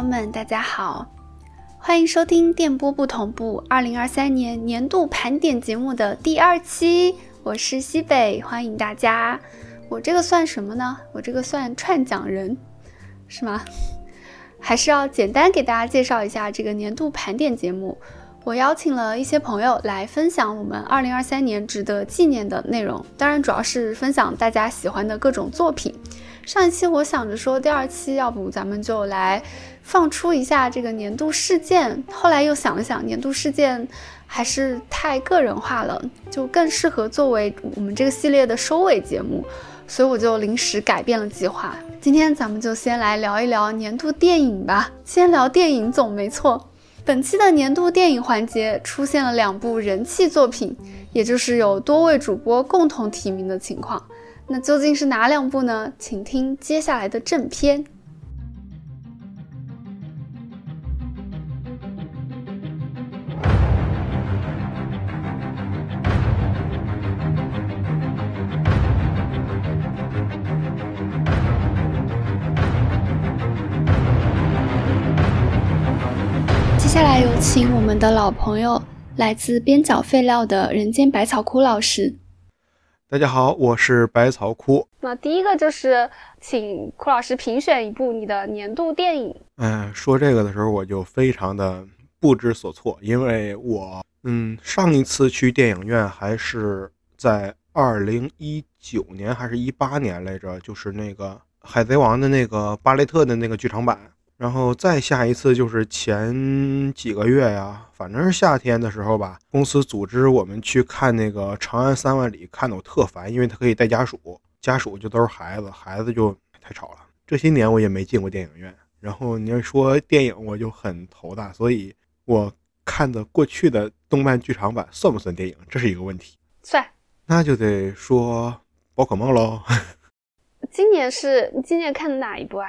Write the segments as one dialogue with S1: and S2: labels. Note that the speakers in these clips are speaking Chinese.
S1: 朋友们，大家好，欢迎收听电波不同步二零二三年年度盘点节目的第二期，我是西北，欢迎大家。我这个算什么呢？我这个算串讲人，是吗？还是要简单给大家介绍一下这个年度盘点节目。我邀请了一些朋友来分享我们二零二三年值得纪念的内容，当然主要是分享大家喜欢的各种作品。上一期我想着说，第二期要不咱们就来放出一下这个年度事件，后来又想了想，年度事件还是太个人化了，就更适合作为我们这个系列的收尾节目，所以我就临时改变了计划。今天咱们就先来聊一聊年度电影吧，先聊电影总没错。本期的年度电影环节出现了两部人气作品，也就是有多位主播共同提名的情况。那究竟是哪两部呢？请听接下来的正片。接下来有请我们的老朋友，来自边角废料的人间百草枯老师。
S2: 大家好，我是百草枯。
S1: 那第一个就是请枯老师评选一部你的年度电影。
S2: 嗯，说这个的时候我就非常的不知所措，因为我嗯上一次去电影院还是在二零一九年还是一八年来着，就是那个海贼王的那个巴雷特的那个剧场版。然后再下一次就是前几个月呀，反正是夏天的时候吧，公司组织我们去看那个《长安三万里》，看的我特烦，因为他可以带家属，家属就都是孩子，孩子就太吵了。这些年我也没进过电影院，然后你要说电影，我就很头大，所以我看的过去的动漫剧场版算不算电影，这是一个问题。
S1: 算，
S2: 那就得说宝可梦喽。
S1: 今年是你今年看的哪一部啊？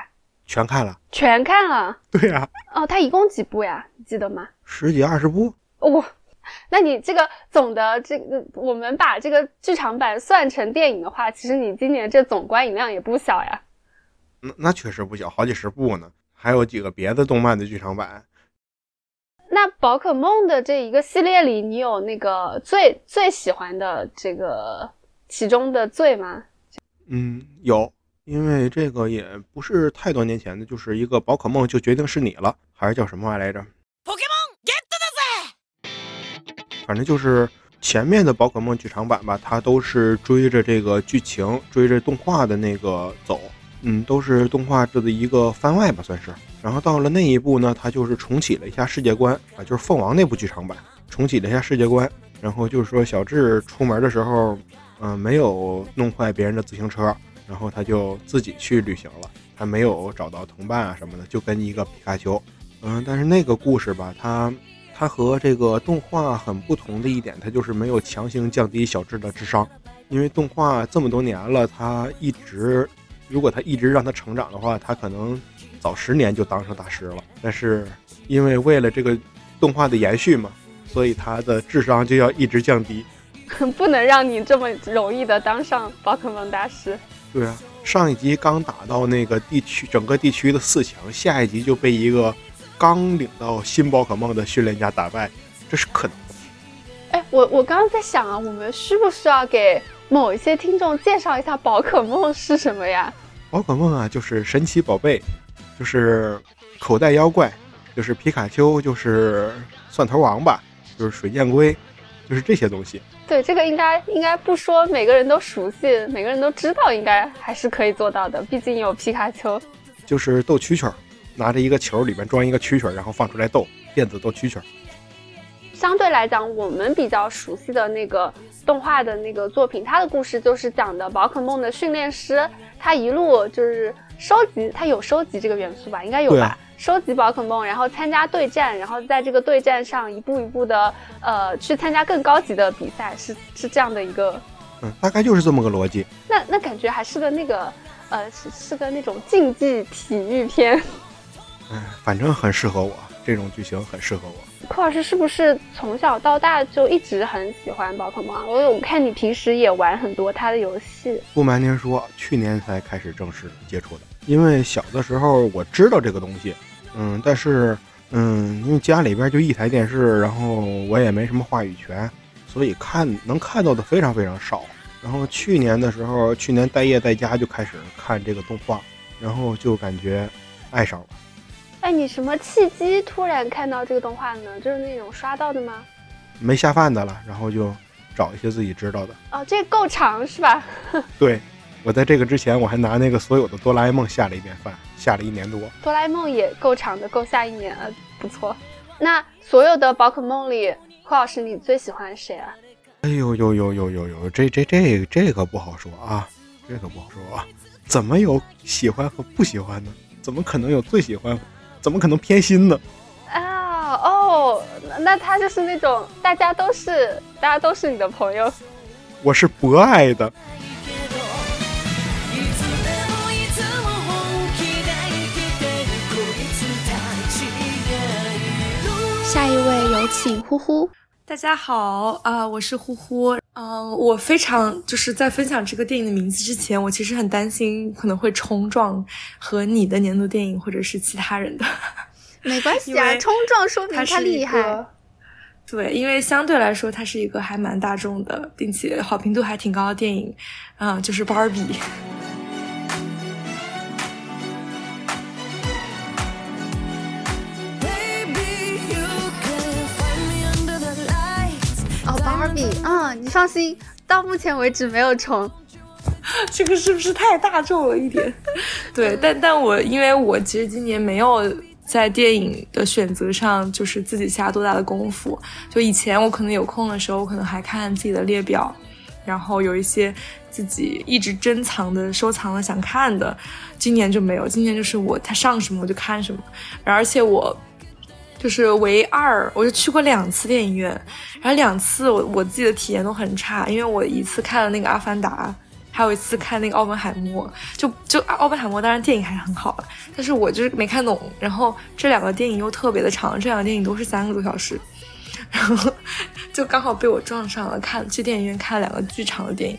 S2: 全看了，
S1: 全看了。
S2: 对呀。
S1: 哦，它一共几部呀？你记得吗？
S2: 十几二十部。
S1: 哦，那你这个总的这个，我们把这个剧场版算成电影的话，其实你今年这总观影量也不小呀。
S2: 那那确实不小，好几十部呢。还有几个别的动漫的剧场版。
S1: 那宝可梦的这一个系列里，你有那个最最喜欢的这个其中的最吗？
S2: 嗯，有。因为这个也不是太多年前的，就是一个宝可梦就决定是你了，还是叫什么玩意来着？Pokemon Get 反正就是前面的宝可梦剧场版吧，它都是追着这个剧情、追着动画的那个走，嗯，都是动画制的一个番外吧，算是。然后到了那一部呢，它就是重启了一下世界观啊，就是凤凰那部剧场版重启了一下世界观。然后就是说小智出门的时候，嗯，没有弄坏别人的自行车。然后他就自己去旅行了，他没有找到同伴啊什么的，就跟一个皮卡丘。嗯，但是那个故事吧，它它和这个动画很不同的一点，它就是没有强行降低小智的智商。因为动画这么多年了，他一直如果他一直让他成长的话，他可能早十年就当上大师了。但是因为为了这个动画的延续嘛，所以他的智商就要一直降低，
S1: 不能让你这么容易的当上宝可梦大师。
S2: 对啊，上一集刚打到那个地区，整个地区的四强，下一集就被一个刚领到新宝可梦的训练家打败，这是可能的。
S1: 哎，我我刚刚在想啊，我们需不需要给某一些听众介绍一下宝可梦是什么呀？
S2: 宝可梦啊，就是神奇宝贝，就是口袋妖怪，就是皮卡丘，就是蒜头王吧，就是水箭龟，就是这些东西。
S1: 对这个应该应该不说，每个人都熟悉，每个人都知道，应该还是可以做到的。毕竟有皮卡丘，
S2: 就是斗蛐蛐儿，拿着一个球，里面装一个蛐蛐儿，然后放出来斗，电子斗蛐蛐儿。
S1: 相对来讲，我们比较熟悉的那个动画的那个作品，它的故事就是讲的宝可梦的训练师，他一路就是收集，他有收集这个元素吧？应该有吧？收集宝可梦，然后参加对战，然后在这个对战上一步一步的，呃，去参加更高级的比赛，是是这样的一个，
S2: 嗯，大概就是这么个逻辑。
S1: 那那感觉还是个那个，呃，是是个那种竞技体育片。
S2: 嗯，反正很适合我，这种剧情很适合我。
S1: 库老师是不是从小到大就一直很喜欢宝可梦啊？我有看你平时也玩很多他的游戏。
S2: 不瞒您说，去年才开始正式接触的，因为小的时候我知道这个东西。嗯，但是嗯，因为家里边就一台电视，然后我也没什么话语权，所以看能看到的非常非常少。然后去年的时候，去年待业在家就开始看这个动画，然后就感觉爱上了。
S1: 哎，你什么契机突然看到这个动画呢？就是那种刷到的吗？
S2: 没下饭的了，然后就找一些自己知道的。
S1: 哦，这够长是吧？
S2: 对，我在这个之前我还拿那个所有的哆啦 A 梦下了一遍饭，下了一年多。
S1: 哆啦 A 梦也够长的，够下一年啊，不错。那所有的宝可梦里，霍老师你最喜欢谁啊？
S2: 哎呦呦呦呦呦呦，这这这这个不好说啊，这个不好说啊，怎么有喜欢和不喜欢呢？怎么可能有最喜欢？怎么可能偏心呢？
S1: 啊哦，那他就是那种大家都是大家都是你的朋友。
S2: 我是博爱的。
S1: 下一位有请呼呼。
S3: 大家好啊，我是呼呼。嗯，我非常就是在分享这个电影的名字之前，我其实很担心可能会冲撞和你的年度电影或者是其他人的。
S1: 没关系啊，冲撞说明
S3: 他
S1: 厉害。
S3: 对，因为相对来说，它是一个还蛮大众的，并且好评度还挺高的电影。嗯，就是芭比。
S1: 你放心，到目前为止没有重。
S3: 这个是不是太大众了一点？对，但但我因为我其实今年没有在电影的选择上就是自己下多大的功夫。就以前我可能有空的时候，我可能还看自己的列表，然后有一些自己一直珍藏的、收藏的想看的。今年就没有，今年就是我他上什么我就看什么，而且我。就是唯二，我就去过两次电影院，然后两次我我自己的体验都很差，因为我一次看了那个《阿凡达》，还有一次看那个《奥本海默》，就就《奥本海默》当然电影还是很好的，但是我就是没看懂。然后这两个电影又特别的长，这两个电影都是三个多小时，然后就刚好被我撞上了，看去电影院看了两个巨长的电影。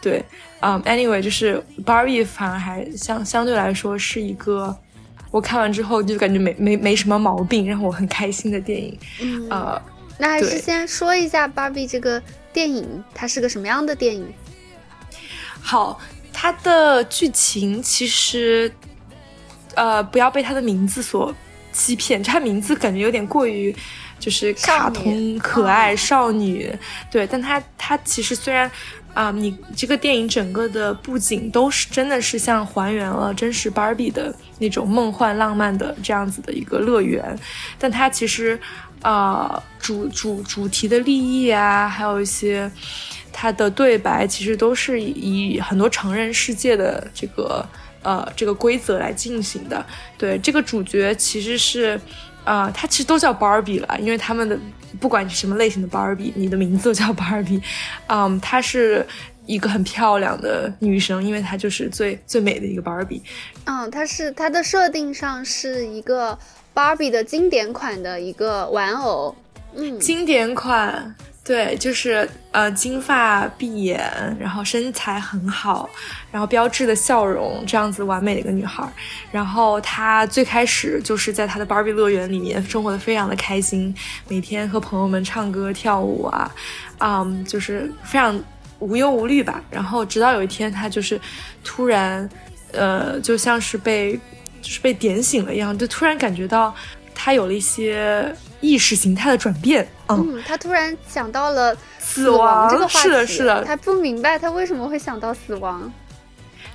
S3: 对，嗯，anyway，就是《Barbie》反而还相相对来说是一个。我看完之后就感觉没没没什么毛病，让我很开心的电影。
S1: 嗯，呃，那还是先说一下《芭比》这个电影，它是个什么样的电影？
S3: 好，它的剧情其实，呃，不要被它的名字所欺骗，它名字感觉有点过于就是卡通可爱少女。对，但它它其实虽然。啊，你这个电影整个的布景都是真的是像还原了真实芭比的那种梦幻浪漫的这样子的一个乐园，但它其实，啊，主主主题的立意啊，还有一些它的对白，其实都是以很多成人世界的这个呃这个规则来进行的。对，这个主角其实是。啊，它其实都叫 Barbie 了，因为他们的不管你什么类型的 Barbie，你的名字都叫 Barbie。嗯，她是一个很漂亮的女生，因为她就是最最美的一个 Barbie。
S1: 嗯，她是她的设定上是一个 Barbie 的经典款的一个玩偶。嗯，
S3: 经典款。对，就是呃，金发碧眼，然后身材很好，然后标志的笑容，这样子完美的一个女孩。然后她最开始就是在她的芭比乐园里面生活的非常的开心，每天和朋友们唱歌跳舞啊，嗯，就是非常无忧无虑吧。然后直到有一天，她就是突然，呃，就像是被就是被点醒了一样，就突然感觉到她有了一些。意识形态的转变，
S1: 嗯，他突然想到了
S3: 死
S1: 亡这个话
S3: 题，是的，是的，
S1: 他不明白他为什么会想到死亡，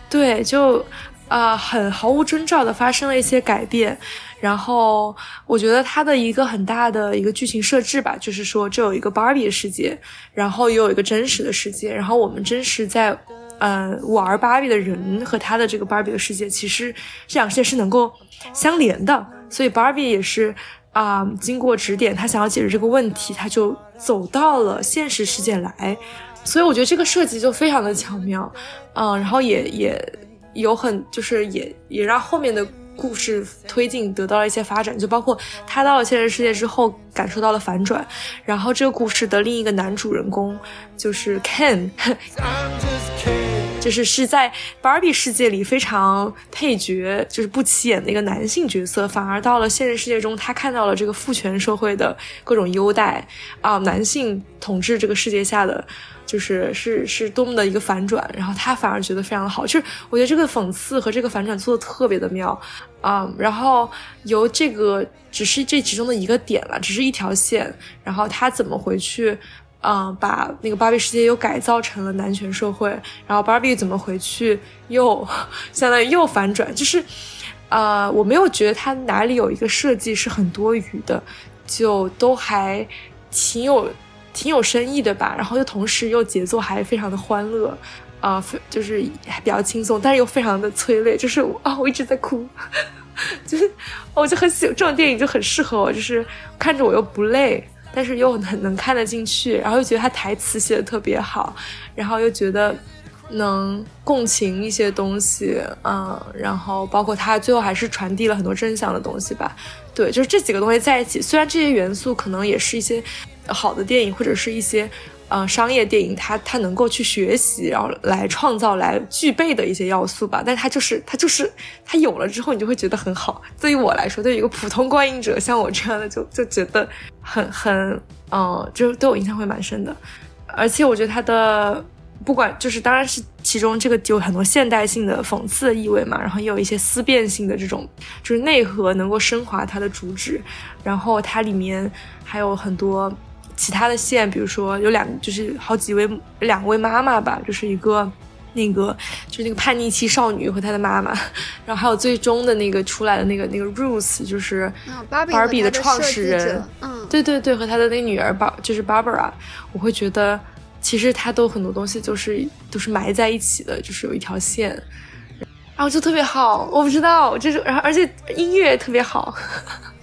S3: 对，就啊，很毫无征兆的发生了一些改变，然后我觉得他的一个很大的一个剧情设置吧，就是说这有一个芭比的世界，然后又有一个真实的世界，然后我们真实在呃玩芭比的人和他的这个芭比的世界，其实这两世界是能够相连的，所以芭比也是。啊，经过指点，他想要解决这个问题，他就走到了现实世界来，所以我觉得这个设计就非常的巧妙，嗯，然后也也有很就是也也让后面的故事推进得到了一些发展，就包括他到了现实世界之后感受到了反转，然后这个故事的另一个男主人公就是 Ken。I'm just 就是是在芭比世界里非常配角，就是不起眼的一个男性角色，反而到了现实世界中，他看到了这个父权社会的各种优待啊，男性统治这个世界下的。就是是是多么的一个反转，然后他反而觉得非常的好，就是我觉得这个讽刺和这个反转做的特别的妙，啊，然后由这个只是这其中的一个点了，只是一条线，然后他怎么回去，嗯，把那个芭比世界又改造成了男权社会，然后芭比怎么回去又 相当于又反转，就是，呃，我没有觉得它哪里有一个设计是很多余的，就都还挺有。挺有深意的吧，然后又同时又节奏还非常的欢乐，啊，就是比较轻松，但是又非常的催泪，就是啊，我一直在哭，就是我就很喜欢这种电影，就很适合我，就是看着我又不累，但是又很能看得进去，然后又觉得他台词写的特别好，然后又觉得能共情一些东西，嗯，然后包括他最后还是传递了很多真相的东西吧，对，就是这几个东西在一起，虽然这些元素可能也是一些。好的电影或者是一些，呃，商业电影，它它能够去学习，然后来创造、来具备的一些要素吧。但它就是它就是它有了之后，你就会觉得很好。对于我来说，对于一个普通观影者，像我这样的，就就觉得很很，嗯，就对我印象会蛮深的。而且我觉得它的不管就是，当然是其中这个有很多现代性的讽刺的意味嘛，然后也有一些思辨性的这种，就是内核能够升华它的主旨。然后它里面还有很多。其他的线，比如说有两，就是好几位两位妈妈吧，就是一个那个就是那个叛逆期少女和她的妈妈，然后还有最终的那个出来的那个那个 Ruth，就是芭比的创始人，
S1: 嗯，
S3: 对对对，和她的那女儿巴就是 Barbara，我会觉得其实她都很多东西就是都是埋在一起的，就是有一条线，然后就特别好，我不知道，就是然后而且音乐特别好，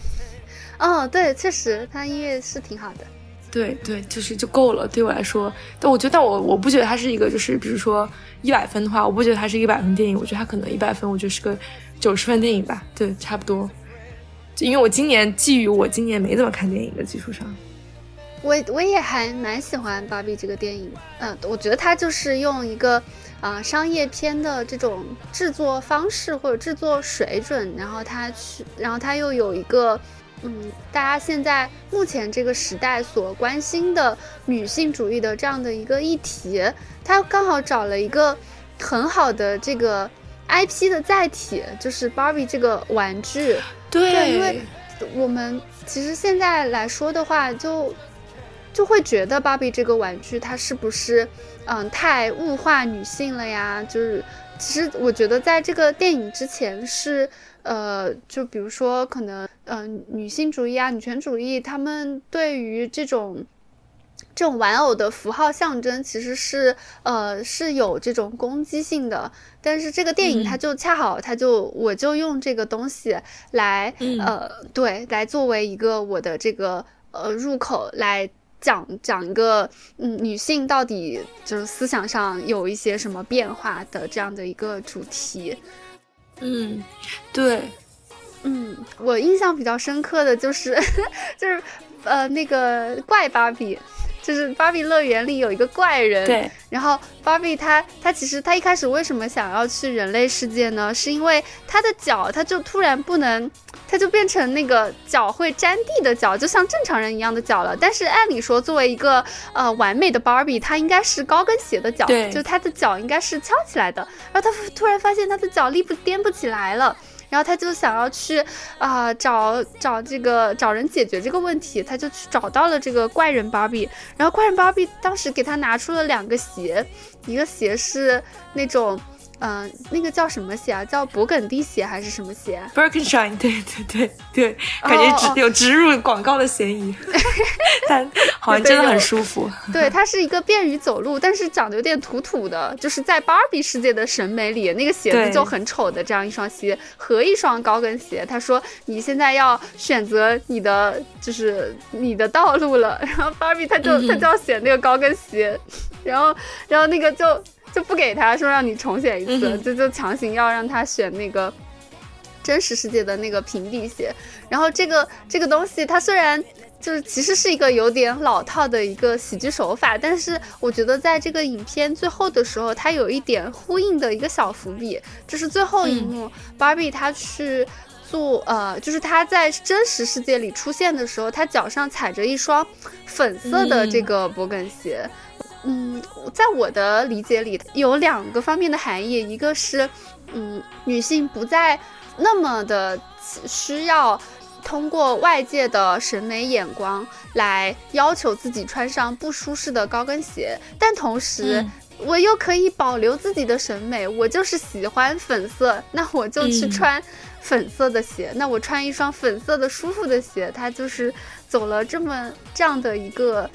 S1: 哦，对，确实他音乐是挺好的。
S3: 对对，就是就够了。对我来说，但我觉得，但我我不觉得它是一个，就是比如说一百分的话，我不觉得它是一百分电影。我觉得它可能一百分，我觉得是个九十分电影吧。对，差不多。就因为我今年基于我今年没怎么看电影的基础上，
S1: 我我也还蛮喜欢《芭比》这个电影。嗯，我觉得它就是用一个啊商业片的这种制作方式或者制作水准，然后它去，然后它又有一个。嗯，大家现在目前这个时代所关心的女性主义的这样的一个议题，它刚好找了一个很好的这个 IP 的载体，就是芭比这个玩具。
S3: 对，
S1: 因为我们其实现在来说的话，就就会觉得芭比这个玩具它是不是嗯太物化女性了呀？就是其实我觉得在这个电影之前是。呃，就比如说，可能，嗯，女性主义啊，女权主义，他们对于这种这种玩偶的符号象征，其实是，呃，是有这种攻击性的。但是这个电影，它就恰好，它就我就用这个东西来，呃，对，来作为一个我的这个呃入口，来讲讲一个，嗯，女性到底就是思想上有一些什么变化的这样的一个主题。
S3: 嗯，对，
S1: 嗯，我印象比较深刻的就是，就是呃，那个怪芭比，就是芭比乐园里有一个怪人，
S3: 对，
S1: 然后芭比她她其实她一开始为什么想要去人类世界呢？是因为她的脚，她就突然不能。她就变成那个脚会沾地的脚，就像正常人一样的脚了。但是按理说，作为一个呃完美的芭比，她应该是高跟鞋的脚，就她的脚应该是翘起来的。然后她突然发现她的脚立不颠不起来了，然后他就想要去啊找找这个找人解决这个问题，他就去找到了这个怪人芭比。然后怪人芭比当时给他拿出了两个鞋，一个鞋是那种。嗯，那个叫什么鞋啊？叫勃艮第鞋还是什么鞋
S3: ？Birkenstein，对对对对，感觉植有植入广告的嫌疑，但好像真的很舒服。
S1: 对，它是一个便于走路，但是长得有点土土的，就是在芭比世界的审美里，那个鞋子就很丑的这样一双鞋和一双高跟鞋。他说：“你现在要选择你的，就是你的道路了。”然后芭比他就他就要选那个高跟鞋，然后然后那个就。就不给他说让你重选一次，就就强行要让他选那个真实世界的那个平底鞋。然后这个这个东西，它虽然就是其实是一个有点老套的一个喜剧手法，但是我觉得在这个影片最后的时候，它有一点呼应的一个小伏笔，就是最后一幕，Barbie 她去做，呃，就是她在真实世界里出现的时候，他脚上踩着一双粉色的这个博根鞋。嗯，在我的理解里有两个方面的含义，一个是，嗯，女性不再那么的需要。通过外界的审美眼光来要求自己穿上不舒适的高跟鞋，但同时我又可以保留自己的审美，我就是喜欢粉色，那我就去穿粉色的鞋。那我穿一双粉色的舒服的鞋，它就是走了这么这样的一个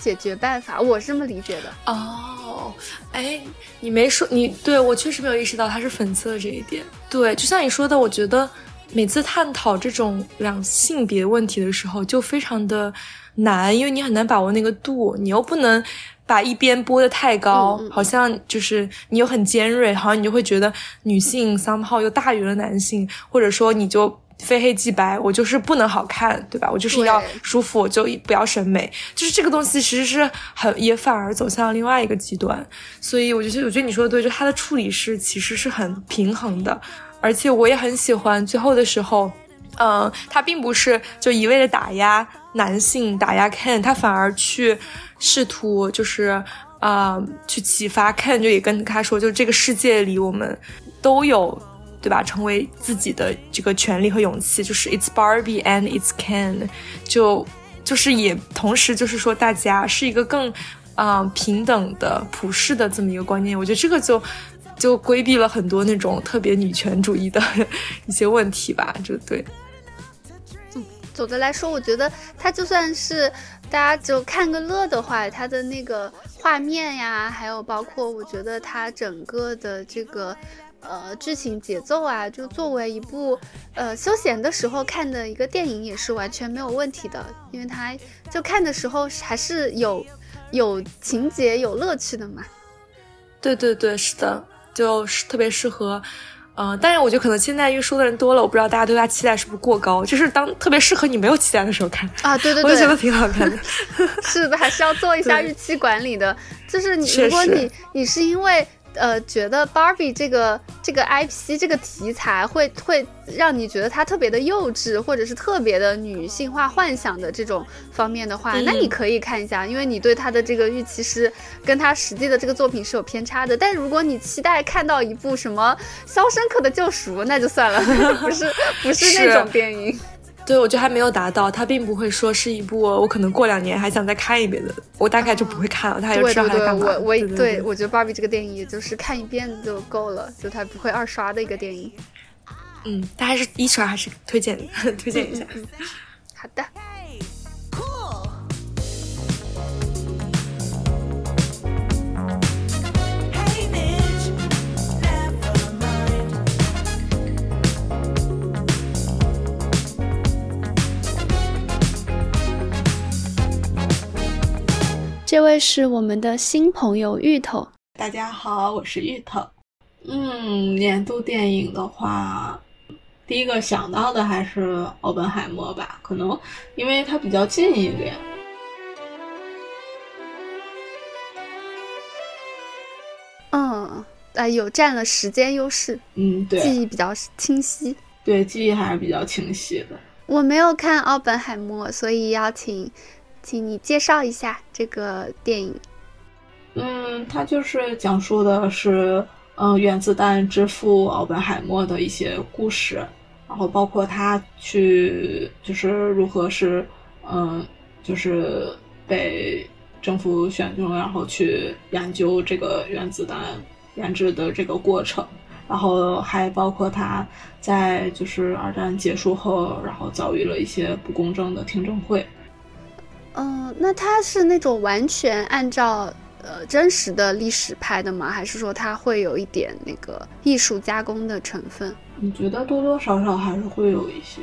S1: 解决办法，我是这么理解的。
S3: 哦，哎，你没说你对我确实没有意识到它是粉色这一点。对，就像你说的，我觉得。每次探讨这种两性别问题的时候，就非常的难，因为你很难把握那个度，你又不能把一边拨的太高，好像就是你又很尖锐，好像你就会觉得女性 somehow 又大于了男性，或者说你就非黑即白，我就是不能好看，对吧？我就是要舒服，我就不要审美，就是这个东西其实是很也反而走向了另外一个极端，所以我觉得我觉得你说的对，就他的处理是其实是很平衡的。而且我也很喜欢最后的时候，嗯，他并不是就一味的打压男性，打压 Ken，他反而去试图就是，啊，去启发 Ken，就也跟他说，就这个世界里我们都有，对吧？成为自己的这个权利和勇气，就是 It's Barbie and It's Ken，就就是也同时就是说大家是一个更，啊，平等的普世的这么一个观念。我觉得这个就。就规避了很多那种特别女权主义的一些问题吧，就对。
S1: 总的来说，我觉得它就算是大家就看个乐的话，它的那个画面呀，还有包括我觉得它整个的这个呃剧情节奏啊，就作为一部呃休闲的时候看的一个电影，也是完全没有问题的，因为它就看的时候还是有有情节、有乐趣的嘛。
S3: 对对对，是的。就是特别适合，嗯，但是我觉得可能现在因为说的人多了，我不知道大家对他期待是不是过高。就是当特别适合你没有期待的时候看
S1: 啊，对对对，
S3: 我觉得挺好看的。
S1: 是的，还是要做一下预期管理的。就是你，如果你你是因为。呃，觉得 Barbie 这个这个 IP 这个题材会会让你觉得它特别的幼稚，或者是特别的女性化幻想的这种方面的话，那你可以看一下，因为你对它的这个预期是跟它实际的这个作品是有偏差的。但如果你期待看到一部什么《肖申克的救赎》，那就算了，不是不是那种电影。
S3: 对，我觉得还没有达到，它并不会说是一部我可能过两年还想再看一遍的，我大概就不会看了。他就知道他干
S1: 嘛。我我
S3: 对
S1: 我觉得芭比这个电影也就是看一遍就够了，就它不会二刷的一个电影。
S3: 嗯，但还是一刷还是推荐 推荐一下。
S1: 好的。这位是我们的新朋友芋头。
S4: 大家好，我是芋头。嗯，年度电影的话，第一个想到的还是奥本海默吧，可能因为它比较近一点。
S1: 嗯，哎，有占了时间优势。
S4: 嗯，对，
S1: 记忆比较清晰。
S4: 对，记忆还是比较清晰的。
S1: 我没有看奥本海默，所以邀请。请你介绍一下这个电影。
S4: 嗯，它就是讲述的是，嗯，原子弹之父奥本海默的一些故事，然后包括他去就是如何是，嗯，就是被政府选中，然后去研究这个原子弹研制的这个过程，然后还包括他在就是二战结束后，然后遭遇了一些不公正的听证会。
S1: 嗯，那它是那种完全按照呃真实的历史拍的吗？还是说它会有一点那个艺术加工的成分？
S4: 你觉得多多少少还是会有一些。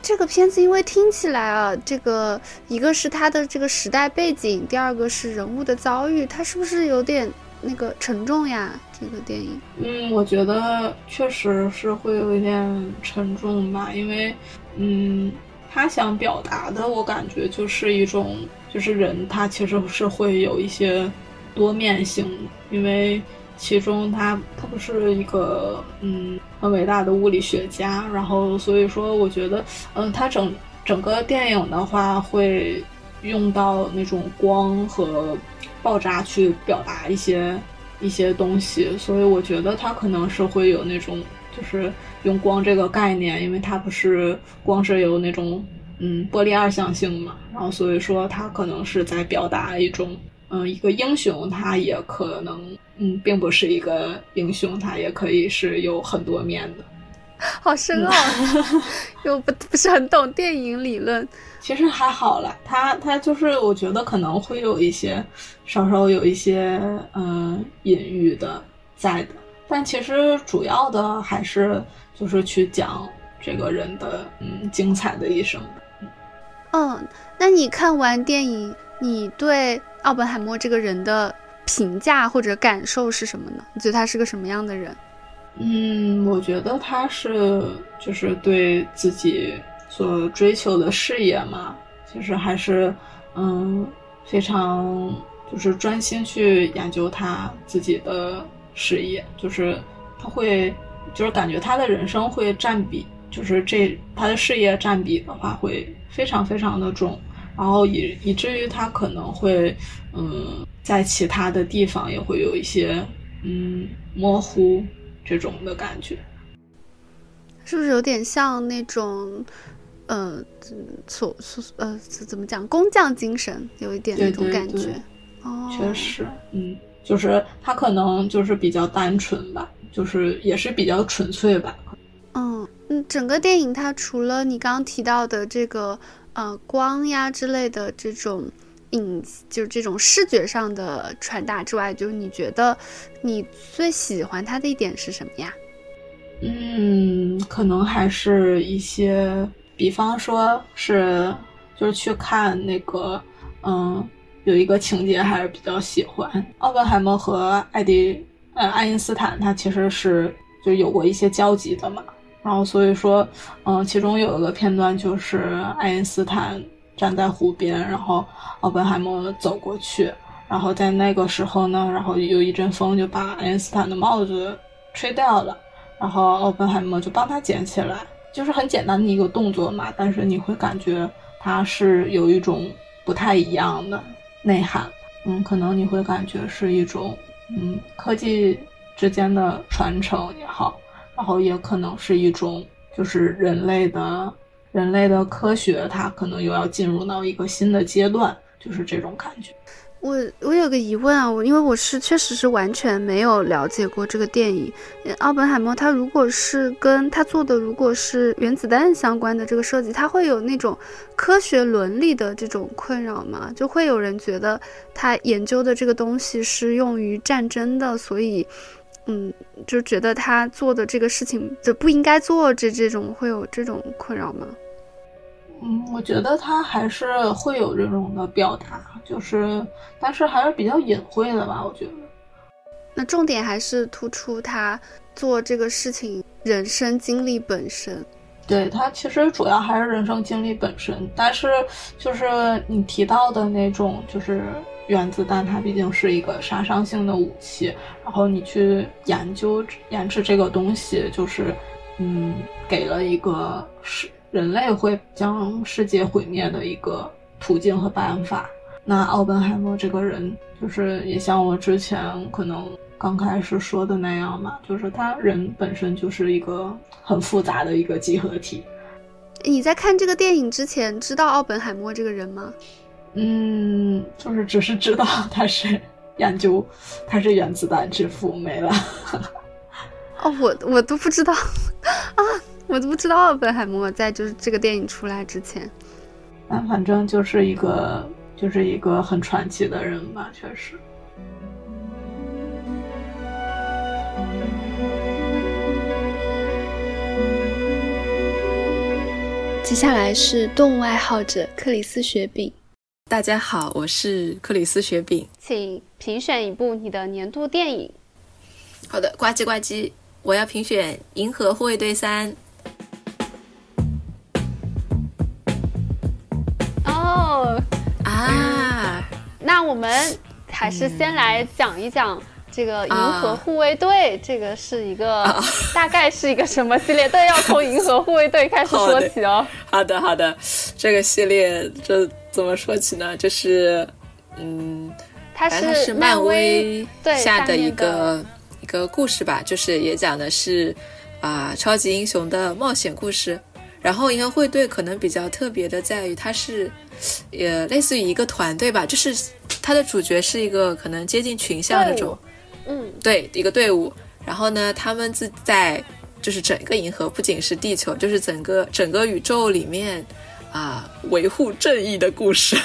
S1: 这个片子因为听起来啊，这个一个是它的这个时代背景，第二个是人物的遭遇，它是不是有点那个沉重呀？这个电影？
S4: 嗯，我觉得确实是会有一点沉重吧，因为嗯。他想表达的，我感觉就是一种，就是人他其实是会有一些多面性，因为其中他他不是一个嗯很伟大的物理学家，然后所以说我觉得嗯他整整个电影的话会用到那种光和爆炸去表达一些一些东西，所以我觉得他可能是会有那种。就是用光这个概念，因为它不是光是有那种嗯玻璃二象性嘛，然后所以说它可能是在表达一种嗯一个英雄，他也可能嗯并不是一个英雄，他也可以是有很多面的。
S1: 好深奥，又不不是很懂电影理论。
S4: 其实还好了，他他就是我觉得可能会有一些稍稍有一些嗯隐喻的在的。但其实主要的还是就是去讲这个人的嗯精彩的一生。
S1: 嗯，那你看完电影，你对奥本海默这个人的评价或者感受是什么呢？你觉得他是个什么样的人？
S4: 嗯，我觉得他是就是对自己所追求的事业嘛，其实还是嗯非常就是专心去研究他自己的。事业就是他会，就是感觉他的人生会占比，就是这他的事业占比的话会非常非常的重，然后以以至于他可能会，嗯，在其他的地方也会有一些嗯模糊这种的感觉，
S1: 是不是有点像那种，呃，所所呃怎么讲工匠精神，有一点那种感觉，哦，
S4: 确实，嗯。就是他可能就是比较单纯吧，就是也是比较纯粹吧。
S1: 嗯嗯，整个电影它除了你刚刚提到的这个呃光呀之类的这种影，就是这种视觉上的传达之外，就是你觉得你最喜欢它的一点是什么呀？
S4: 嗯，可能还是一些，比方说是就是去看那个嗯。有一个情节还是比较喜欢，奥本海默和爱迪呃爱因斯坦，他其实是就有过一些交集的嘛。然后所以说，嗯，其中有一个片段就是爱因斯坦站在湖边，然后奥本海默走过去，然后在那个时候呢，然后有一阵风就把爱因斯坦的帽子吹掉了，然后奥本海默就帮他捡起来，就是很简单的一个动作嘛，但是你会感觉他是有一种不太一样的。内涵，嗯，可能你会感觉是一种，嗯，科技之间的传承也好，然后也可能是一种，就是人类的，人类的科学，它可能又要进入到一个新的阶段，就是这种感觉。
S1: 我我有个疑问啊，我因为我是确实是完全没有了解过这个电影。奥本海默他如果是跟他做的如果是原子弹相关的这个设计，他会有那种科学伦理的这种困扰吗？就会有人觉得他研究的这个东西是用于战争的，所以嗯，就觉得他做的这个事情就不应该做，这这种会有这种困扰吗？
S4: 嗯，我觉得他还是会有这种的表达，就是，但是还是比较隐晦的吧。我觉得，
S1: 那重点还是突出他做这个事情人生经历本身。
S4: 对他其实主要还是人生经历本身，但是就是你提到的那种，就是原子弹，它毕竟是一个杀伤性的武器，然后你去研究研制这个东西，就是嗯，给了一个是。人类会将世界毁灭的一个途径和办法。那奥本海默这个人，就是也像我之前可能刚开始说的那样嘛，就是他人本身就是一个很复杂的一个集合体。
S1: 你在看这个电影之前知道奥本海默这个人吗？
S4: 嗯，就是只是知道他是研究，他是原子弹之父，没了。
S1: 哦，我我都不知道 啊。我都不知道奥本海默在就是这个电影出来之前，
S4: 啊反正就是一个就是一个很传奇的人吧，确实。
S1: 接下来是动物爱好者克里斯雪饼。
S5: 大家好，我是克里斯雪饼，
S1: 请评选一部你的年度电影。
S5: 好的，呱唧呱唧，我要评选银河护卫队三。哦。啊。
S1: 那我们还是先来讲一讲这个银河护卫队这个是一个大概是一个什么系列对要从银河护卫队开始说起哦。
S5: 好的好的。这个系列这怎么说起呢？就是嗯
S1: 它
S5: 是
S1: 漫
S5: 威下
S1: 的
S5: 一个个故事吧，就是也讲的是啊超级英雄的冒险故事。然后银河护卫队可能比较特别的在于，它是也类似于一个团队吧，就是它的主角是一个可能接近群像那种，
S1: 嗯，
S5: 对，一个队伍。然后呢，他们自在就是整个银河，不仅是地球，就是整个整个宇宙里面啊，维护正义的故事。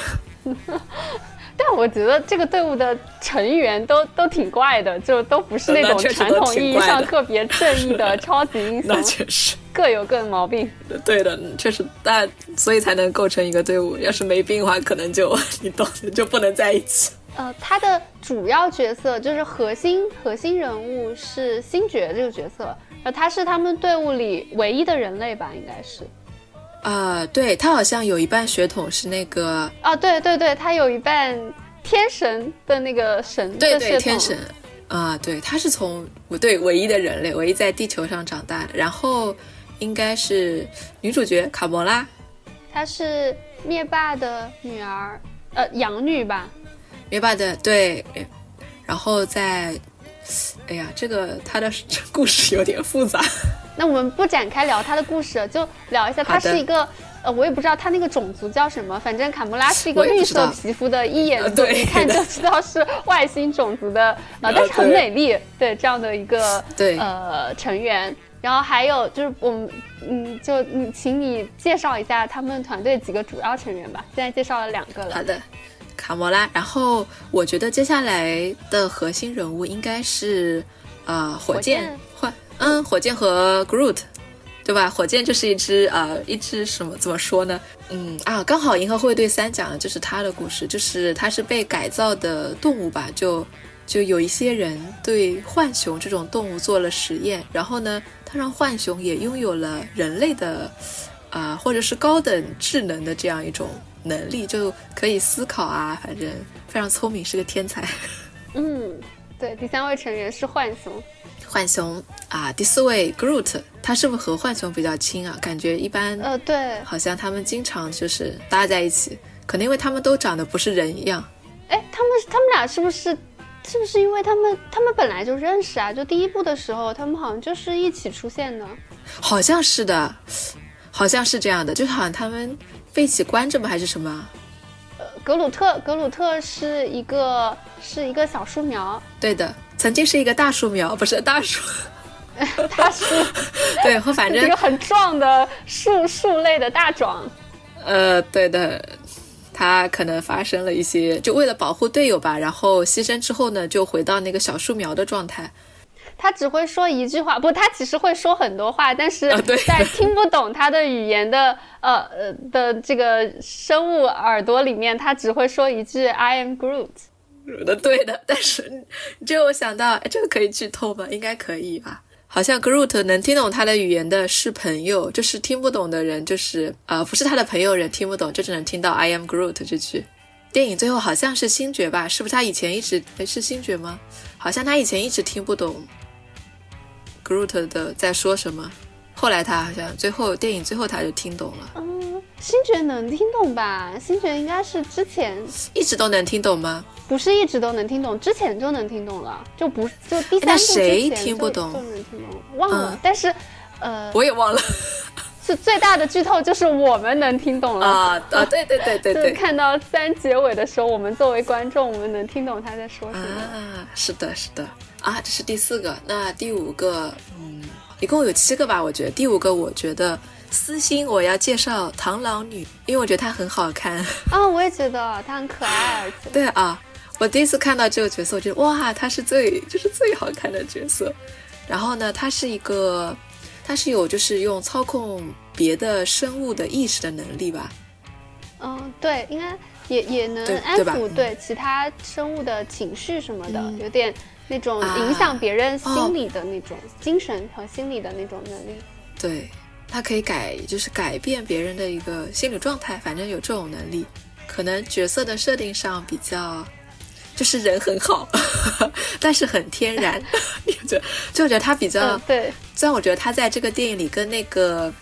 S1: 但我觉得这个队伍的成员都都挺怪的，就都不是那种传统意义上特别正义的 超级英雄，
S5: 那确实
S1: 各有各的毛病。
S5: 对的，确实，但所以才能构成一个队伍。要是没病的话，可能就 你懂，就不能在一起。
S1: 呃，他的主要角色就是核心核心人物是星爵这个角色，呃，他是他们队伍里唯一的人类吧，应该是。
S5: 啊，对他好像有一半血统是那个
S1: 啊，对对对，他有一半天神的那个神
S5: 对对天神。啊，对，他是从不对唯一的人类，唯一在地球上长大的，然后应该是女主角卡魔拉，
S1: 她是灭霸的女儿，呃，养女吧，
S5: 灭霸的对，然后在，哎呀，这个他的故事有点复杂。
S1: 那我们不展开聊他的故事，就聊一下他是一个，呃，我也不知道他那个种族叫什么，反正卡穆拉是一个绿色皮肤的，一眼一看就知道是外星种族的，呃，但是很美丽，对这样的一个
S5: 对
S1: 呃成员。然后还有就是我们，嗯，就你请你介绍一下他们团队几个主要成员吧。现在介绍了两个了。
S5: 好的，卡魔拉。然后我觉得接下来的核心人物应该是呃火箭。嗯，火箭和 Groot，对吧？火箭就是一只呃，一只什么？怎么说呢？嗯啊，刚好《银河护卫队三》讲的就是他的故事，就是他是被改造的动物吧？就就有一些人对浣熊这种动物做了实验，然后呢，他让浣熊也拥有了人类的啊，或者是高等智能的这样一种能力，就可以思考啊，反正非常聪明，是个天才。
S1: 嗯，对，第三位成员是浣熊。
S5: 浣熊啊，第四位 Groot，他是不是和浣熊比较亲啊？感觉一般。
S1: 呃，对，
S5: 好像他们经常就是搭在一起，可能因为他们都长得不是人一样。
S1: 哎，他们他们俩是不是是不是因为他们他们本来就认识啊？就第一部的时候，他们好像就是一起出现的。
S5: 好像是的，好像是这样的，就好像他们被一起关着吗？还是什么？
S1: 呃，格鲁特，格鲁特是一个是一个小树苗。
S5: 对的。曾经是一个大树苗，不是大树，
S1: 大树，
S5: 对，和反正
S1: 一个很壮的树树类的大壮。
S5: 呃，对的，他可能发生了一些，就为了保护队友吧，然后牺牲之后呢，就回到那个小树苗的状态。
S1: 他只会说一句话，不，他其实会说很多话，但是在听不懂他的语言的呃呃的这个生物耳朵里面，他只会说一句 “I am Groot”。
S5: 的对的，但是就我想到，哎，这个可以剧透吗？应该可以吧？好像 Groot 能听懂他的语言的是朋友，就是听不懂的人，就是呃，不是他的朋友人听不懂，就只能听到 I am Groot 这句。电影最后好像是星爵吧？是不是他以前一直是星爵吗？好像他以前一直听不懂 Groot 的在说什么，后来他好像最后电影最后他就听懂了。
S1: 嗯，星爵能听懂吧？星爵应该是之前
S5: 一直都能听懂吗？
S1: 不是一直都能听懂，之前就能听懂了，就不就第三部之前
S5: 听不懂
S1: 就能听懂，忘了。但是，呃，
S5: 我也忘了。
S1: 是最大的剧透，就是我们能听懂了
S5: 啊啊！对对对对对，
S1: 看到三结尾的时候，我们作为观众，我们能听懂他在说什么。
S5: 啊，是的，是的啊，这是第四个，那第五个，嗯，一共有七个吧？我觉得第五个，我觉得私心我要介绍螳螂女，因为我觉得她很好看
S1: 啊，我也觉得她很可爱，而且
S5: 对啊。我第一次看到这个角色，我觉得哇，她是最就是最好看的角色。然后呢，她是一个，她是有就是用操控别的生物的意识的能力吧？
S1: 嗯，对，应该也也能安抚对其他生物的情绪什么的，有点那种影响别人心理的那种精神和心理的那种能力。
S5: 对，他可以改，就是改变别人的一个心理状态，反正有这种能力。可能角色的设定上比较就是人很好，但是很天然，就就觉得他比较
S1: 对。
S5: 虽然我觉得他在这个电影里跟那个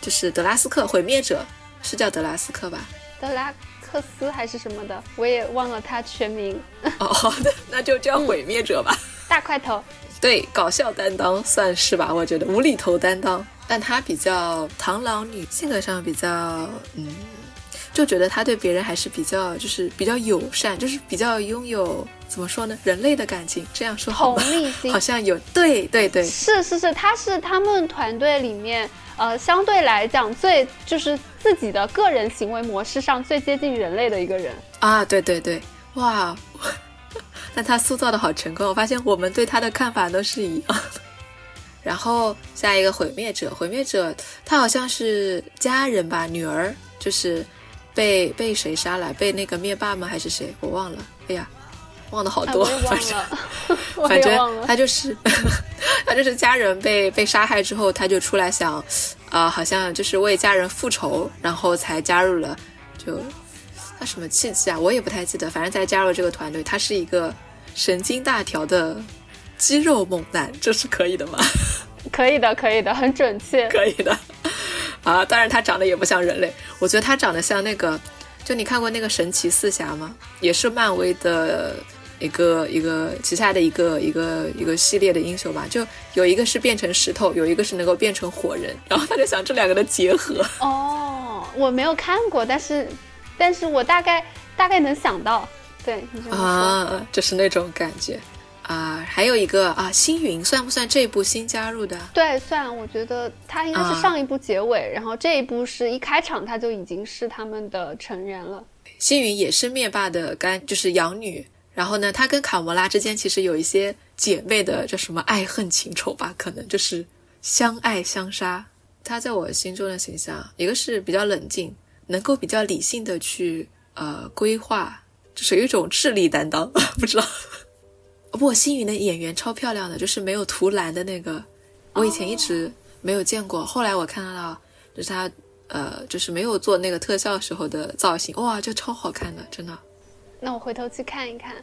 S5: 就是德拉斯克毁灭者是叫德拉斯克吧？
S1: 德拉克斯还是什么的，我也忘了他全名。
S5: 哦，好的，那就叫毁灭者吧。
S1: 大块头。
S5: 对，搞笑担当算是吧，我觉得无厘头担当，但他比较螳螂女，性格上比较嗯。就觉得他对别人还是比较，就是比较友善，就是比较拥有怎么说呢，人类的感情。这样说
S1: 同理心
S5: 好像有，对对对，
S1: 是是是，他是他们团队里面，呃，相对来讲最就是自己的个人行为模式上最接近人类的一个人
S5: 啊，对对对，哇，那他塑造的好成功，我发现我们对他的看法都是一样。然后下一个毁灭者，毁灭者他好像是家人吧，女儿就是。被被谁杀了？被那个灭霸吗？还是谁？我忘了。哎呀，忘了好多。
S1: 反正
S5: 反正他就是他就是家人被被杀害之后，他就出来想，啊，好像就是为家人复仇，然后才加入了。就他什么契机啊？我也不太记得。反正才加入这个团队。他是一个神经大条的肌肉猛男，这是可以的吗？
S1: 可以的，可以的，很准确。
S5: 可以的。啊，当然他长得也不像人类，我觉得他长得像那个，就你看过那个神奇四侠吗？也是漫威的一个一个旗下的一个一个一个系列的英雄吧，就有一个是变成石头，有一个是能够变成火人，然后他就想这两个的结合。
S1: 哦，我没有看过，但是，但是我大概大概能想到，对，
S5: 啊，就是那种感觉。啊，还有一个啊，星云算不算这一部新加入的？
S1: 对，算。我觉得他应该是上一部结尾，然后这一部是一开场他就已经是他们的成员了。
S5: 星云也是灭霸的干，就是养女。然后呢，他跟卡魔拉之间其实有一些姐妹的叫什么爱恨情仇吧，可能就是相爱相杀。他在我心中的形象，一个是比较冷静，能够比较理性的去呃规划，就是有一种智力担当，不知道。不过星云的演员超漂亮的，就是没有涂蓝的那个，我以前一直没有见过。后来我看到，就是他，呃，就是没有做那个特效时候的造型，哇，就超好看的，真的。
S1: 那我回头去看一看。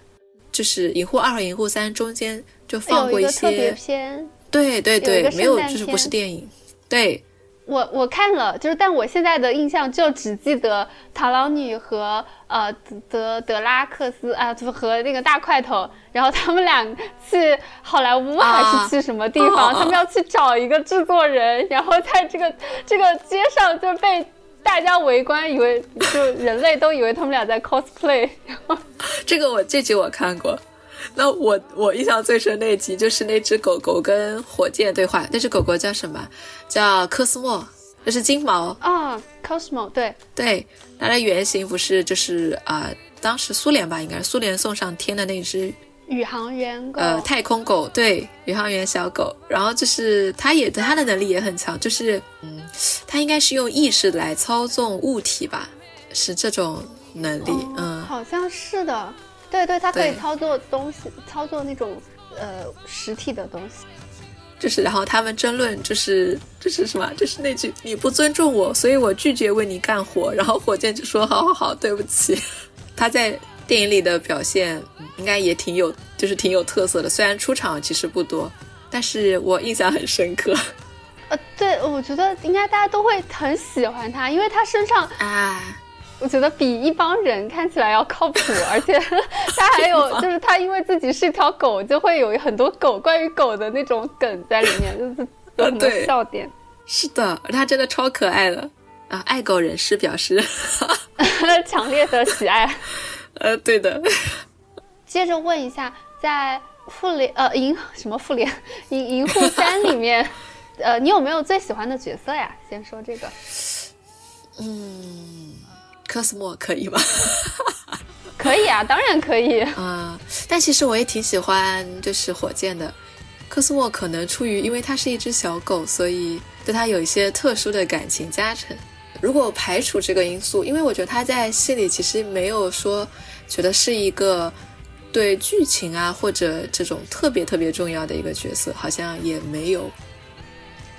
S5: 就是《银护二》和《银护三》中间就放过一些
S1: 特别片，
S5: 对对对，没有，就是不是电影，对。
S1: 我我看了，就是但我现在的印象就只记得螳螂女和呃德德拉克斯啊，和那个大块头，然后他们俩去好莱坞还是去什么地方？他们要去找一个制作人，然后在这个这个街上就被大家围观，以为就人类都以为他们俩在 cosplay。
S5: 这个我这集我看过。那我我印象最深那集就是那只狗狗跟火箭对话，那只狗狗叫什么？叫科斯莫，那是金毛
S1: 啊，Cosmo，对
S5: 对，它的原型不是就是啊，当时苏联吧，应该是苏联送上天的那只
S1: 宇航员狗，
S5: 呃，太空狗，对，宇航员小狗，然后就是它也它的能力也很强，就是嗯，它应该是用意识来操纵物体吧，是这种能力，嗯，
S1: 好像是的。对对，它可以操作东西，操作那种呃实体的东西。
S5: 就是，然后他们争论，就是就是什么？就是那句“你不尊重我，所以我拒绝为你干活。”然后火箭就说：“好好好，对不起。” 他在电影里的表现应该也挺有，就是挺有特色的。虽然出场其实不多，但是我印象很深刻。
S1: 呃，对，我觉得应该大家都会很喜欢他，因为他身上
S5: 啊。
S1: 我觉得比一帮人看起来要靠谱，而且 他还有就是他因为自己是一条狗，就会有很多狗关于狗的那种梗在里面，就是有很多笑点。
S5: 是的，他真的超可爱的啊！爱狗人士表示
S1: 强烈的喜爱。
S5: 呃，对的。
S1: 接着问一下，在复联呃银什么复联银银护三里面，呃，你有没有最喜欢的角色呀？先说这个。
S5: 嗯。科斯莫可以吗？
S1: 可以啊，当然可以
S5: 啊。但其实我也挺喜欢，就是火箭的。科斯莫可能出于因为它是一只小狗，所以对它有一些特殊的感情加成。如果排除这个因素，因为我觉得他在戏里其实没有说觉得是一个对剧情啊或者这种特别特别重要的一个角色，好像也没有。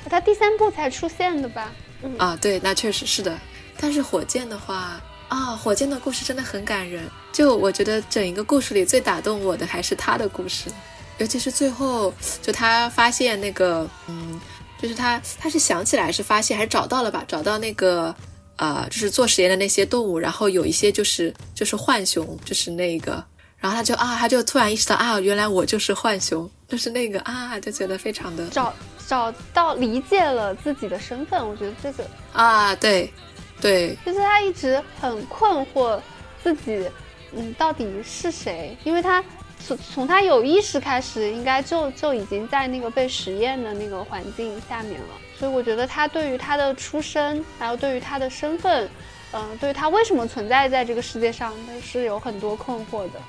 S1: 他第三部才出现的吧？
S5: 嗯啊，对，那确实是的。但是火箭的话，啊，火箭的故事真的很感人。就我觉得整一个故事里最打动我的还是他的故事，尤其是最后，就他发现那个，嗯，就是他他是想起来还是发现还是找到了吧？找到那个，呃，就是做实验的那些动物，然后有一些就是就是浣熊，就是那个，然后他就啊，他就突然意识到啊，原来我就是浣熊，就是那个啊，就觉得非常的
S1: 找找到理解了自己的身份。我觉得这个
S5: 啊，对。对，
S1: 就是他一直很困惑自己，嗯，到底是谁？因为他从从他有意识开始，应该就就已经在那个被实验的那个环境下面了。所以我觉得他对于他的出身，还有对于他的身份，嗯，对于他为什么存在在这个世界上，他是有很多困惑的。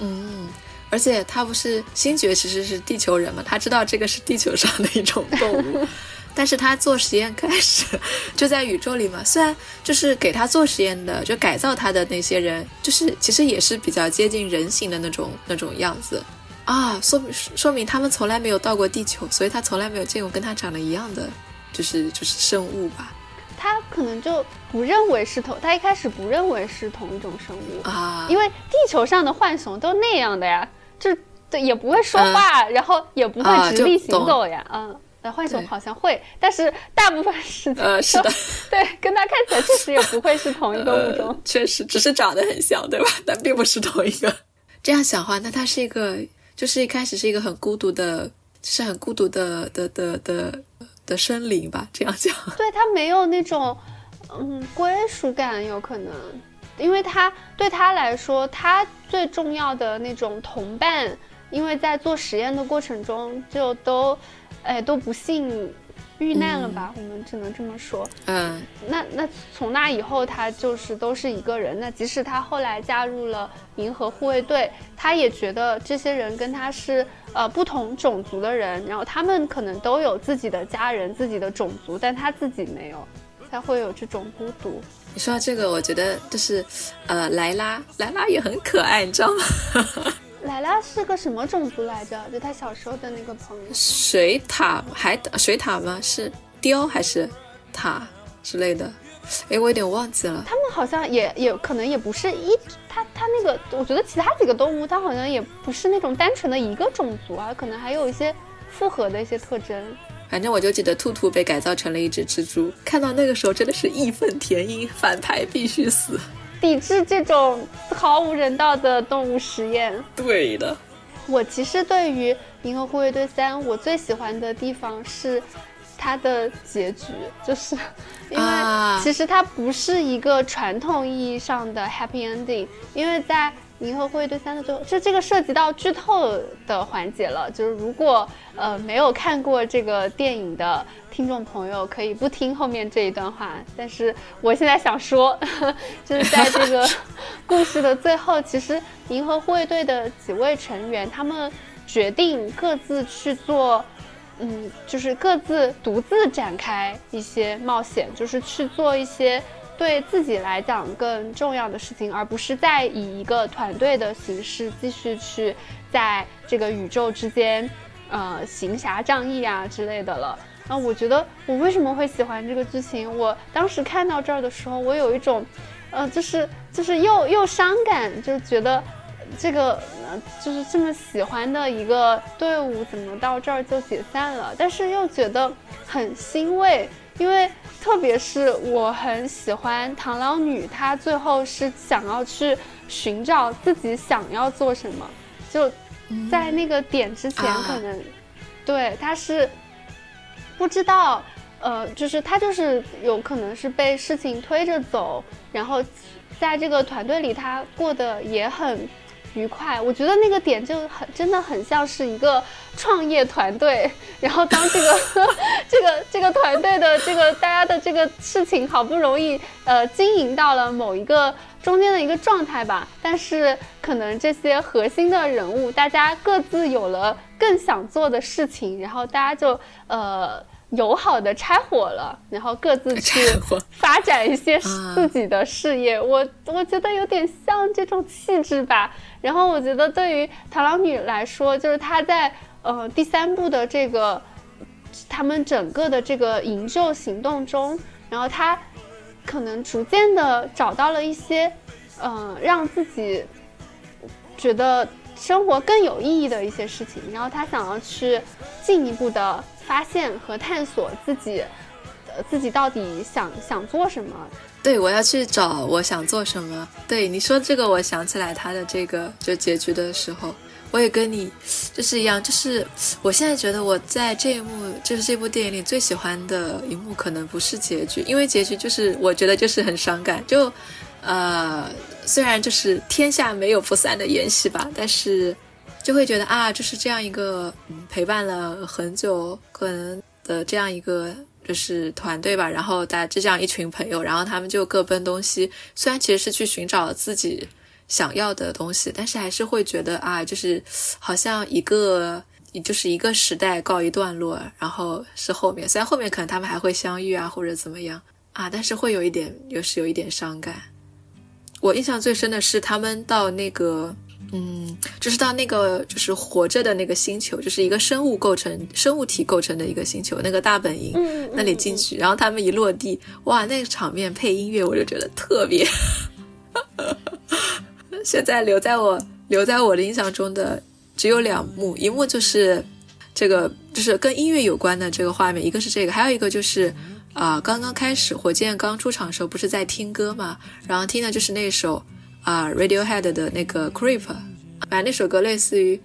S5: 嗯，而且他不是星爵，其实是地球人嘛，他知道这个是地球上的一种动物。但是他做实验开始 就在宇宙里嘛，虽然就是给他做实验的，就改造他的那些人，就是其实也是比较接近人形的那种那种样子。啊，说明说明他们从来没有到过地球，所以他从来没有见过跟他长得一样的，就是就是生物吧。
S1: 他可能就不认为是同，他一开始不认为是同一种生物。
S5: 啊，
S1: 因为地球上的浣熊都那样的呀，就对也不会说话，然后也不会直立行走呀，嗯。呃，浣熊好像会，但是大部分时间，
S5: 呃，是的，
S1: 对，跟它看起来确实也不会是同一个物种，
S5: 确实，只是长得很像，对吧？但并不是同一个。这样想的话，那它是一个，就是一开始是一个很孤独的，是很孤独的的的的的生灵吧？这样讲，
S1: 对，它没有那种，嗯，归属感，有可能，因为它对它来说，它最重要的那种同伴，因为在做实验的过程中就都。哎，都不幸遇难了吧？我们只能这么说。
S5: 嗯，
S1: 那那从那以后，他就是都是一个人。那即使他后来加入了银河护卫队，他也觉得这些人跟他是呃不同种族的人，然后他们可能都有自己的家人、自己的种族，但他自己没有，才会有这种孤独。
S5: 你说到这个，我觉得就是，呃，莱拉，莱拉也很可爱，你知道吗？
S1: 莱拉是个什么种族来着？就他小时候的那个朋友，
S5: 水獭海水獭吗？是雕还是塔之类的？哎，我有点忘记了。
S1: 他们好像也也可能也不是一，他他那个，我觉得其他几个动物，它好像也不是那种单纯的一个种族啊，可能还有一些复合的一些特征。
S5: 反正我就记得兔兔被改造成了一只蜘蛛，看到那个时候真的是义愤填膺，反派必须死。
S1: 抵制这种毫无人道的动物实验。
S5: 对的，
S1: 我其实对于《银河护卫队三》，我最喜欢的地方是它的结局，就是因为其实它不是一个传统意义上的 happy ending，因为在。银河护卫队三的最后，就这个涉及到剧透的环节了。就是如果呃没有看过这个电影的听众朋友，可以不听后面这一段话。但是我现在想说，就是在这个 故事的最后，其实银河护卫队的几位成员，他们决定各自去做，嗯，就是各自独自展开一些冒险，就是去做一些。对自己来讲更重要的事情，而不是再以一个团队的形式继续去在这个宇宙之间，呃，行侠仗义啊之类的了。那我觉得我为什么会喜欢这个剧情？我当时看到这儿的时候，我有一种，呃，就是就是又又伤感，就觉得这个呃就是这么喜欢的一个队伍，怎么到这儿就解散了？但是又觉得很欣慰。因为特别是我很喜欢螳螂女，她最后是想要去寻找自己想要做什么，就在那个点之前，可能对她是不知道，呃，就是他就是有可能是被事情推着走，然后在这个团队里，他过得也很。愉快，我觉得那个点就很真的很像是一个创业团队，然后当这个 这个这个团队的这个大家的这个事情好不容易呃经营到了某一个中间的一个状态吧，但是可能这些核心的人物大家各自有了更想做的事情，然后大家就呃。友好的拆伙了，然后各自去发展一些自己的事业。我我觉得有点像这种气质吧。然后我觉得对于螳螂女来说，就是她在呃第三部的这个他们整个的这个营救行动中，然后她可能逐渐的找到了一些，嗯，让自己觉得生活更有意义的一些事情，然后她想要去进一步的发现和探索自己，呃，自己到底想想做什么。
S5: 对，我要去找我想做什么。对你说这个，我想起来他的这个就结局的时候。我也跟你就是一样，就是我现在觉得我在这一幕，就是这部电影里最喜欢的一幕，可能不是结局，因为结局就是我觉得就是很伤感。就，呃，虽然就是天下没有不散的宴席吧，但是就会觉得啊，就是这样一个陪伴了很久可能的这样一个就是团队吧，然后大家就这样一群朋友，然后他们就各奔东西，虽然其实是去寻找自己。想要的东西，但是还是会觉得啊，就是好像一个，就是一个时代告一段落，然后是后面，虽然后面可能他们还会相遇啊，或者怎么样啊，但是会有一点，又是有一点伤感。我印象最深的是他们到那个，嗯，就是到那个就是活着的那个星球，就是一个生物构成、生物体构成的一个星球，那个大本营那里进去，然后他们一落地，哇，那个场面配音乐，我就觉得特别。现在留在我留在我的印象中的只有两幕，一幕就是这个就是跟音乐有关的这个画面，一个是这个，还有一个就是啊，刚刚开始火箭刚出场的时候不是在听歌嘛，然后听的就是那首啊 Radiohead 的那个 Creep，反正那首歌类似于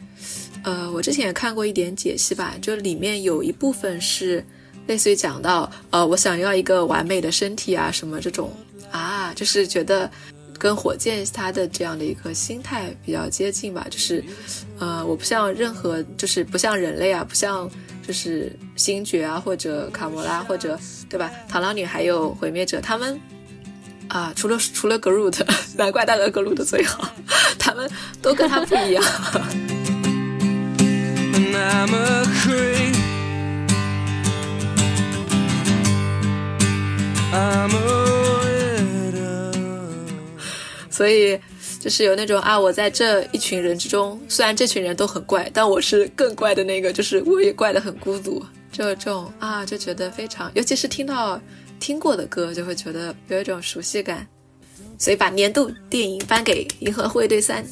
S5: 呃，我之前也看过一点解析吧，就里面有一部分是类似于讲到呃，我想要一个完美的身体啊什么这种啊，就是觉得。跟火箭他的这样的一个心态比较接近吧，就是，呃，我不像任何，就是不像人类啊，不像就是星爵啊，或者卡魔拉，或者对吧？螳螂女还有毁灭者，他们啊，除了除了 Groot，难怪大哥 Groot 最好，他们都跟他不一样。所以，就是有那种啊，我在这一群人之中，虽然这群人都很怪，但我是更怪的那个，就是我也怪得很孤独，就这种啊，就觉得非常，尤其是听到听过的歌，就会觉得有一种熟悉感。所以把年度电影颁给《银河护卫队三》，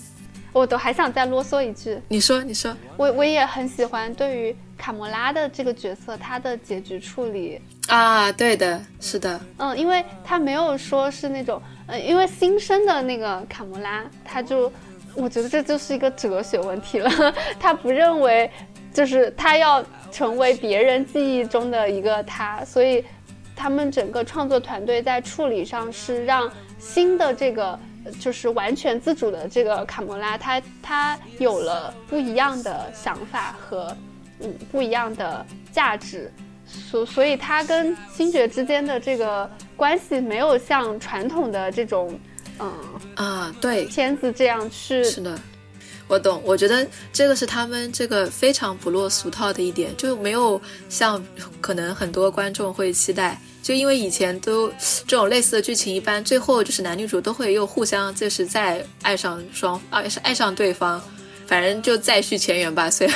S1: 我都还想再啰嗦一句，
S5: 你说，你说，
S1: 我我也很喜欢对于卡莫拉的这个角色，他的结局处理
S5: 啊，对的，是的，
S1: 嗯，因为他没有说是那种。呃，因为新生的那个卡莫拉，他就，我觉得这就是一个哲学问题了。他不认为，就是他要成为别人记忆中的一个他，所以他们整个创作团队在处理上是让新的这个，就是完全自主的这个卡魔拉，他他有了不一样的想法和嗯不一样的价值。所所以，他跟星爵之间的这个关系没有像传统的这种，嗯
S5: 啊，对，
S1: 片子这样去。
S5: 是的，我懂。我觉得这个是他们这个非常不落俗套的一点，就没有像可能很多观众会期待，就因为以前都这种类似的剧情，一般最后就是男女主都会又互相就是再爱上双啊，是爱上对方，反正就再续前缘吧。虽然。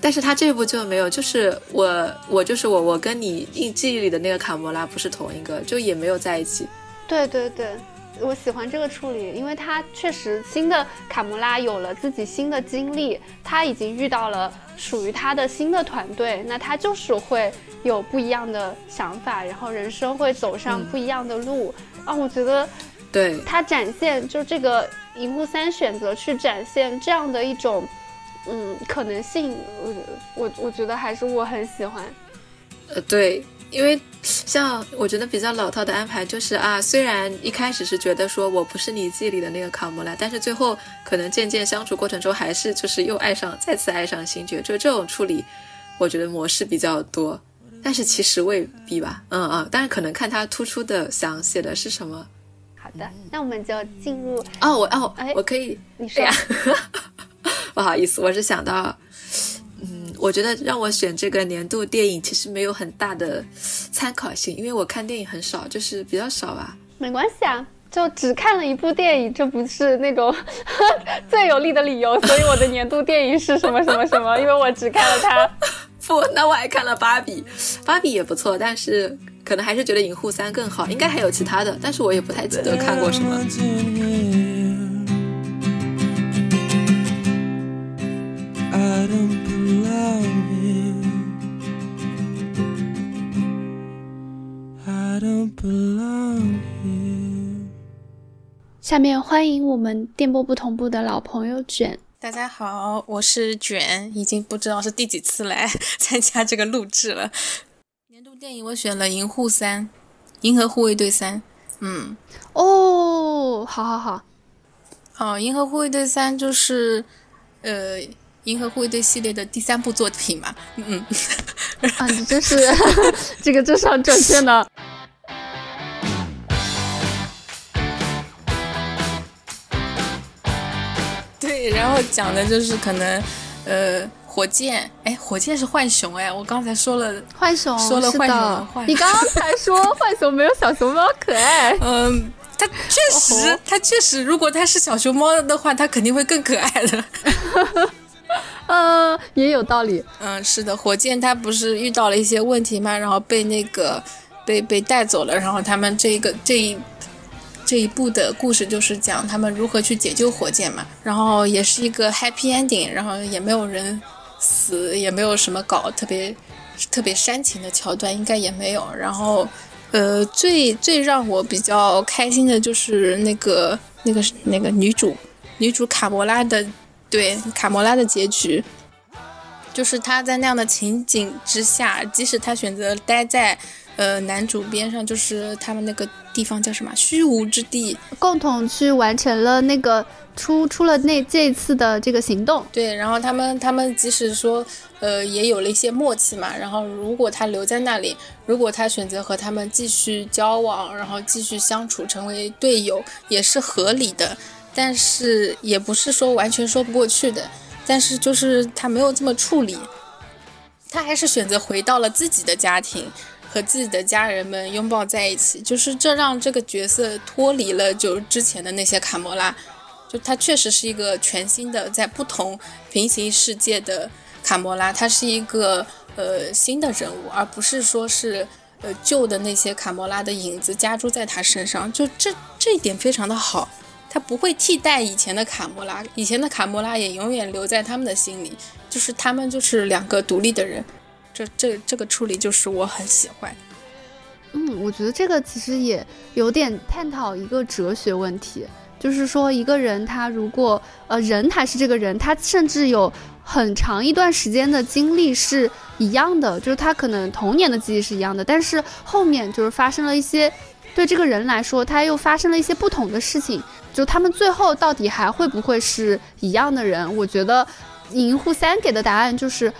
S5: 但是他这部就没有，就是我，我就是我，我跟你印记忆里的那个卡魔拉不是同一个，就也没有在一起。
S1: 对对对，我喜欢这个处理，因为他确实新的卡魔拉有了自己新的经历，他已经遇到了属于他的新的团队，那他就是会有不一样的想法，然后人生会走上不一样的路啊。我觉得，
S5: 对
S1: 他展现就这个银幕三选择去展现这样的一种。嗯，可能性，我我我觉得还是我很喜欢。
S5: 呃，对，因为像我觉得比较老套的安排就是啊，虽然一开始是觉得说我不是你记忆里的那个卡莫拉，但是最后可能渐渐相处过程中还是就是又爱上，再次爱上星爵，就这种处理，我觉得模式比较多。但是其实未必吧，嗯嗯，但是可能看他突出的想写的是什么。
S1: 好的，那我们就进入
S5: 哦，我哦，我可以，
S1: 你说呀。
S5: 不好意思，我是想到，嗯，我觉得让我选这个年度电影其实没有很大的参考性，因为我看电影很少，就是比较少吧。
S1: 没关系啊，就只看了一部电影，这不是那种 最有力的理由。所以我的年度电影是什么什么什么？因为我只看了它。
S5: 不，那我还看了芭比，芭比也不错，但是。可能还是觉得《银护三》更好，应该还有其他的，但是我也不太记得看过什么。
S1: 下面欢迎我们电波不同步的老朋友卷。
S6: 大家好，我是卷，已经不知道是第几次来参加这个录制了。年度电影我选了《银护三》，《银河护卫队三》。嗯，
S1: 哦，好好好。
S6: 哦，《银河护卫队三》就是呃，《银河护卫队》系列的第三部作品嘛。嗯
S1: 嗯。啊，你真是 这个，这是很准确的。
S6: 然后讲的就是可能，呃，火箭，哎，火箭是浣熊，哎，我刚才说了
S1: 浣熊，
S6: 说了浣熊，
S1: 你刚 才说浣熊没有小熊猫可爱，
S6: 嗯，它确实，它确实，如果它是小熊猫的话，它肯定会更可爱的，
S1: 嗯，也有道理，
S6: 嗯，是的，火箭它不是遇到了一些问题嘛，然后被那个被被带走了，然后他们这一个这一。这一部的故事就是讲他们如何去解救火箭嘛，然后也是一个 happy ending，然后也没有人死，也没有什么搞特别特别煽情的桥段，应该也没有。然后，呃，最最让我比较开心的就是那个那个那个女主女主卡魔拉的，对卡魔拉的结局，就是他在那样的情景之下，即使他选择待在。呃，男主边上就是他们那个地方叫什么？虚无之地，
S1: 共同去完成了那个出出了那这次的这个行动。
S6: 对，然后他们他们即使说，呃，也有了一些默契嘛。然后如果他留在那里，如果他选择和他们继续交往，然后继续相处，成为队友，也是合理的。但是也不是说完全说不过去的。但是就是他没有这么处理，他还是选择回到了自己的家庭。和自己的家人们拥抱在一起，就是这让这个角色脱离了就之前的那些卡魔拉，就他确实是一个全新的在不同平行世界的卡魔拉，他是一个呃新的人物，而不是说是呃旧的那些卡魔拉的影子加诸在他身上，就这这一点非常的好，他不会替代以前的卡莫拉，以前的卡莫拉也永远留在他们的心里，就是他们就是两个独立的人。这这这个处理就是我很喜欢，
S1: 嗯，我觉得这个其实也有点探讨一个哲学问题，就是说一个人他如果呃人还是这个人，他甚至有很长一段时间的经历是一样的，就是他可能童年的记忆是一样的，但是后面就是发生了一些对这个人来说他又发生了一些不同的事情，就他们最后到底还会不会是一样的人？我觉得银护三给的答案就是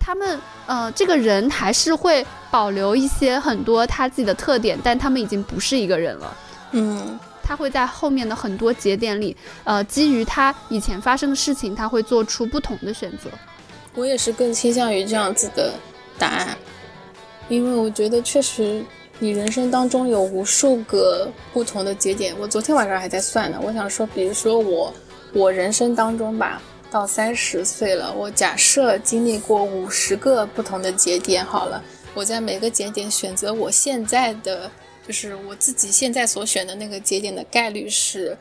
S1: 他们。呃，这个人还是会保留一些很多他自己的特点，但他们已经不是一个人了。
S6: 嗯，
S1: 他会在后面的很多节点里，呃，基于他以前发生的事情，他会做出不同的选择。
S6: 我也是更倾向于这样子的答案，因为我觉得确实，你人生当中有无数个不同的节点。我昨天晚上还在算呢，我想说，比如说我，我人生当中吧。到三十岁了，我假设经历过五十个不同的节点，好了，我在每个节点选择我现在的，就是我自己现在所选的那个节点的概率是，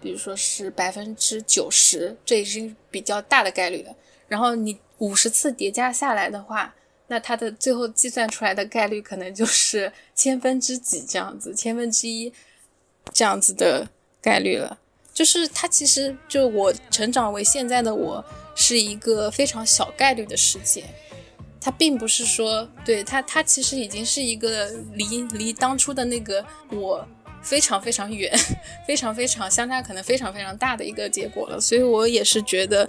S6: 比如说是百分之九十，这已经比较大的概率了。然后你五十次叠加下来的话，那它的最后计算出来的概率可能就是 千分之几这样子，千分之一这样子的概率了。就是它其实就我成长为现在的我是一个非常小概率的事件，它并不是说对它它其实已经是一个离离当初的那个我非常非常远，非常非常相差可能非常非常大的一个结果了。所以我也是觉得，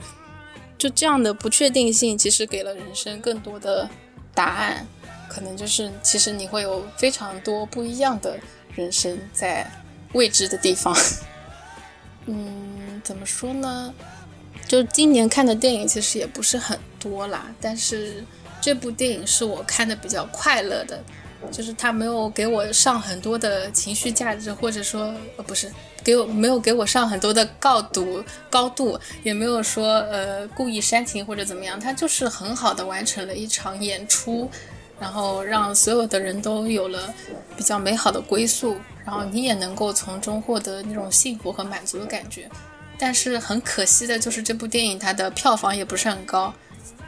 S6: 就这样的不确定性其实给了人生更多的答案，可能就是其实你会有非常多不一样的人生在未知的地方。嗯，怎么说呢？就今年看的电影其实也不是很多啦，但是这部电影是我看的比较快乐的，就是他没有给我上很多的情绪价值，或者说呃不是给我没有给我上很多的高度高度，也没有说呃故意煽情或者怎么样，他就是很好的完成了一场演出，然后让所有的人都有了比较美好的归宿，然后你也能够从中获得那种幸福和满足的感觉。但是很可惜的就是这部电影它的票房也不是很高，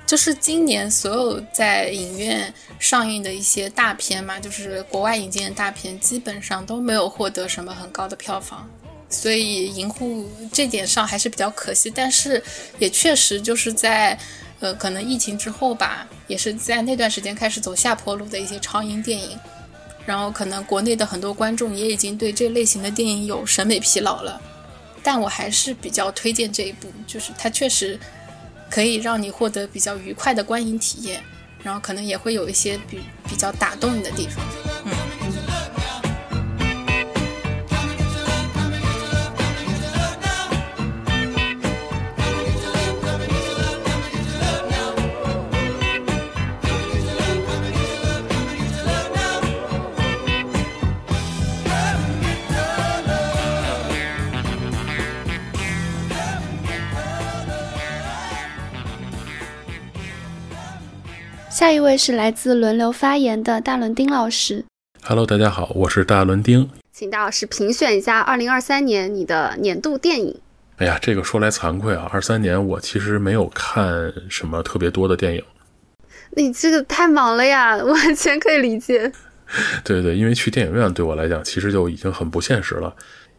S6: 就是今年所有在影院上映的一些大片嘛，就是国外引进的大片，基本上都没有获得什么很高的票房，所以银护这点上还是比较可惜。但是也确实就是在。呃，可能疫情之后吧，也是在那段时间开始走下坡路的一些超英电影，然后可能国内的很多观众也已经对这类型的电影有审美疲劳了，但我还是比较推荐这一部，就是它确实可以让你获得比较愉快的观影体验，然后可能也会有一些比比较打动你的地方，嗯。
S1: 下一位是来自轮流发言的大伦丁老师。
S7: Hello，大家好，我是大伦丁，
S1: 请大老师评选一下二零二三年你的年度电影。
S7: 哎呀，这个说来惭愧啊，二三年我其实没有看什么特别多的电影。
S1: 你这个太忙了呀，完全可以理解。
S7: 对对，因为去电影院对我来讲其实就已经很不现实了。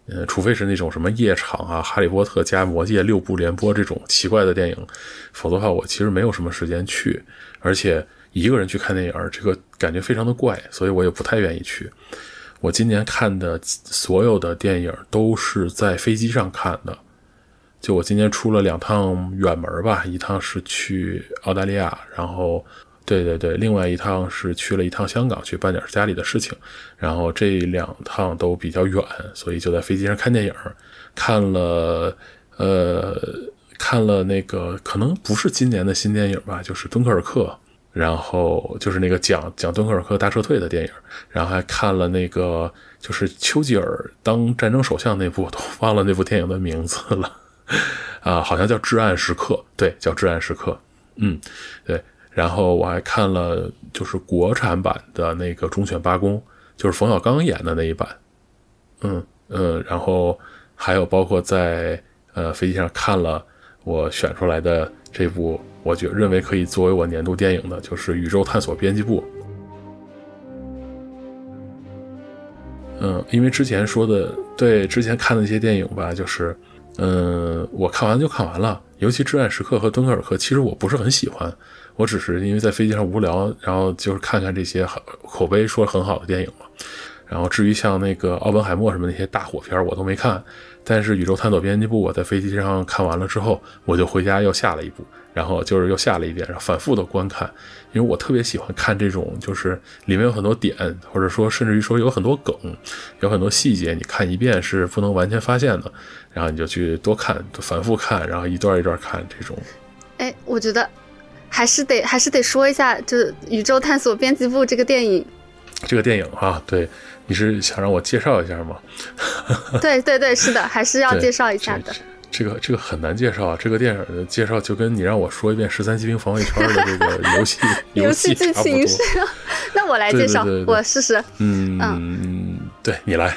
S7: 呃，除非是那种什么夜场啊，《哈利波特》加《魔戒》六部连播这种奇怪的电影，否则的话，我其实没有什么时间去。而且一个人去看电影，这个感觉非常的怪，所以我也不太愿意去。我今年看的所有的电影都是在飞机上看的。就我今年出了两趟远门吧，一趟是去澳大利亚，然后。对对对，另外一趟是去了一趟香港，去办点家里的事情，然后这两趟都比较远，所以就在飞机上看电影，看了，呃，看了那个可能不是今年的新电影吧，就是《敦刻尔克》，然后就是那个讲讲敦刻尔克大撤退的电影，然后还看了那个就是丘吉尔当战争首相那部，都忘了那部电影的名字了，啊，好像叫《至暗时刻》，对，叫《至暗时刻》，嗯，对。然后我还看了，就是国产版的那个《忠犬八公》，就是冯小刚演的那一版，嗯嗯，然后还有包括在呃飞机上看了我选出来的这部，我觉认为可以作为我年度电影的，就是《宇宙探索编辑部》。嗯，因为之前说的，对之前看的那些电影吧，就是嗯，我看完就看完了，尤其《至暗时刻》和《敦刻尔克》，其实我不是很喜欢。我只是因为在飞机上无聊，然后就是看看这些口碑说很好的电影嘛。然后至于像那个奥本海默什么那些大火片，我都没看。但是《宇宙探索编辑部》，我在飞机上看完了之后，我就回家又下了一部，然后就是又下了一遍，然后反复的观看。因为我特别喜欢看这种，就是里面有很多点，或者说甚至于说有很多梗，有很多细节，你看一遍是不能完全发现的。然后你就去多看，反复看，然后一段一段看这种。
S1: 哎，我觉得。还是得还是得说一下，就是《宇宙探索编辑部》这个电影。
S7: 这个电影啊，对，你是想让我介绍一下吗？
S1: 对对对，是的，还是要介绍一下的。
S7: 这个这个很难介绍啊，这个电影的介绍就跟你让我说一遍《十三机兵防卫圈》的这个游戏
S1: 游戏剧情是。那我来介绍，我试试。
S7: 嗯嗯，对你来。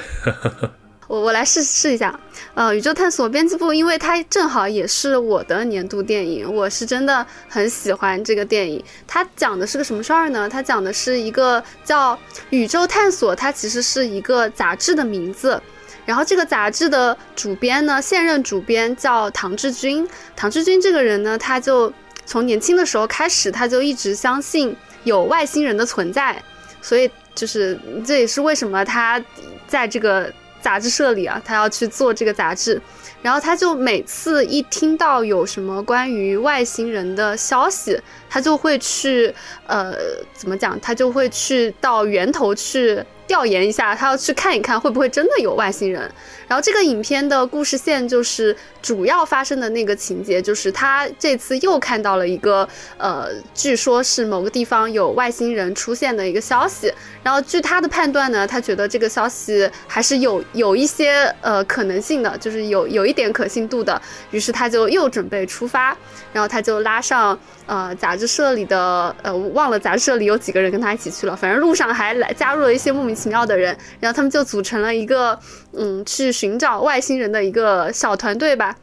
S1: 我我来试试一下，呃，宇宙探索编辑部，因为它正好也是我的年度电影，我是真的很喜欢这个电影。它讲的是个什么事儿呢？它讲的是一个叫宇宙探索，它其实是一个杂志的名字。然后这个杂志的主编呢，现任主编叫唐志军。唐志军这个人呢，他就从年轻的时候开始，他就一直相信有外星人的存在，所以就是这也是为什么他在这个。杂志社里啊，他要去做这个杂志，然后他就每次一听到有什么关于外星人的消息，他就会去，呃，怎么讲？他就会去到源头去。调研一下，他要去看一看会不会真的有外星人。然后这个影片的故事线就是主要发生的那个情节，就是他这次又看到了一个呃，据说是某个地方有外星人出现的一个消息。然后据他的判断呢，他觉得这个消息还是有有一些呃可能性的，就是有有一点可信度的。于是他就又准备出发，然后他就拉上呃杂志社里的呃忘了杂志社里有几个人跟他一起去了，反正路上还来加入了一些莫名其妙的人，然后他们就组成了一个嗯去寻找外星人的一个小团队吧。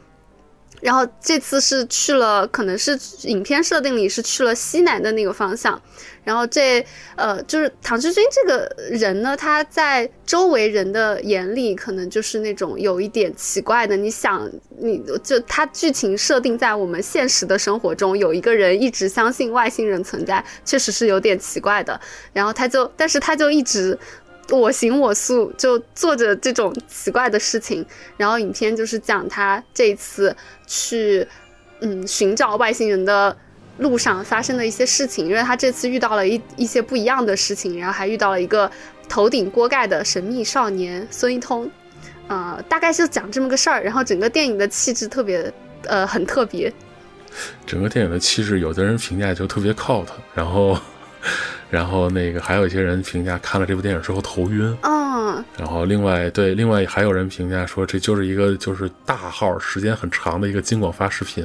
S1: 然后这次是去了，可能是影片设定里是去了西南的那个方向。然后这呃，就是唐志军这个人呢，他在周围人的眼里，可能就是那种有一点奇怪的。你想，你就他剧情设定在我们现实的生活中，有一个人一直相信外星人存在，确实是有点奇怪的。然后他就，但是他就一直。我行我素，就做着这种奇怪的事情。然后影片就是讲他这一次去，嗯，寻找外星人的路上发生的一些事情。因为他这次遇到了一一些不一样的事情，然后还遇到了一个头顶锅盖的神秘少年孙一通。呃，大概就讲这么个事儿。然后整个电影的气质特别，呃，很特别。
S7: 整个电影的气质，有的人评价就特别 cult，然后。然后那个还有一些人评价看了这部电影之后头晕，
S1: 嗯，
S7: 然后另外对另外还有人评价说这就是一个就是大号时间很长的一个金广发视频。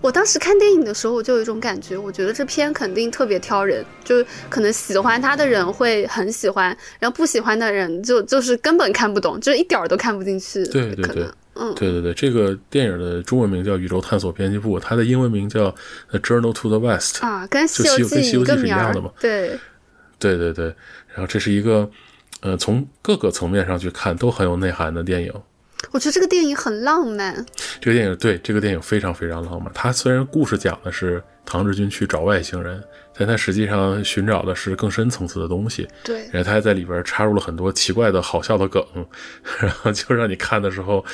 S1: 我当时看电影的时候我就有一种感觉，我觉得这片肯定特别挑人，就可能喜欢他的人会很喜欢，然后不喜欢的人就就是根本看不懂，就是一点儿都看不进去。
S7: 对对对。
S1: 嗯，
S7: 对对对，这个电影的中文名叫《宇宙探索编辑部》，它的英文名叫《The Journal to the West》
S1: 啊，跟《
S7: 西游记》是一样的嘛？
S1: 对，
S7: 对对对。然后这是一个，呃，从各个层面上去看都很有内涵的电影。
S1: 我觉得这个电影很浪漫。
S7: 这个电影对这个电影非常非常浪漫。它虽然故事讲的是唐志军去找外星人。但他实际上寻找的是更深层次的东西，
S1: 对，
S7: 然后他还在里边插入了很多奇怪的好笑的梗，然后就让你看的时候，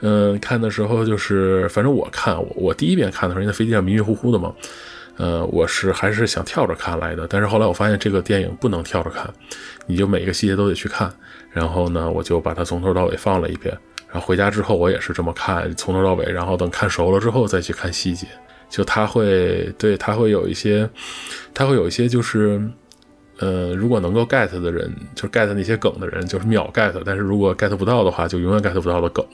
S7: 嗯，看的时候就是，反正我看我我第一遍看的时候，因为飞机上迷迷糊糊的嘛，呃，我是还是想跳着看来的，但是后来我发现这个电影不能跳着看，你就每一个细节都得去看，然后呢，我就把它从头到尾放了一遍，然后回家之后我也是这么看，从头到尾，然后等看熟了之后再去看细节。就他会对他会有一些，他会有一些就是，呃，如果能够 get 的人，就 get 那些梗的人，就是秒 get；但是如果 get 不到的话，就永远 get 不到的梗。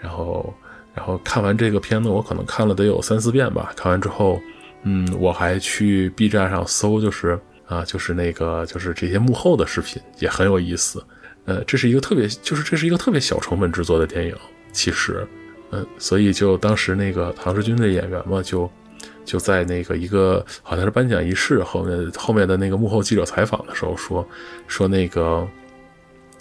S7: 然后，然后看完这个片子，我可能看了得有三四遍吧。看完之后，嗯，我还去 B 站上搜，就是啊，就是那个就是这些幕后的视频也很有意思。呃，这是一个特别，就是这是一个特别小成本制作的电影，其实。嗯，所以就当时那个唐诗军的演员嘛，就就在那个一个好像是颁奖仪式后面后面的那个幕后记者采访的时候说说那个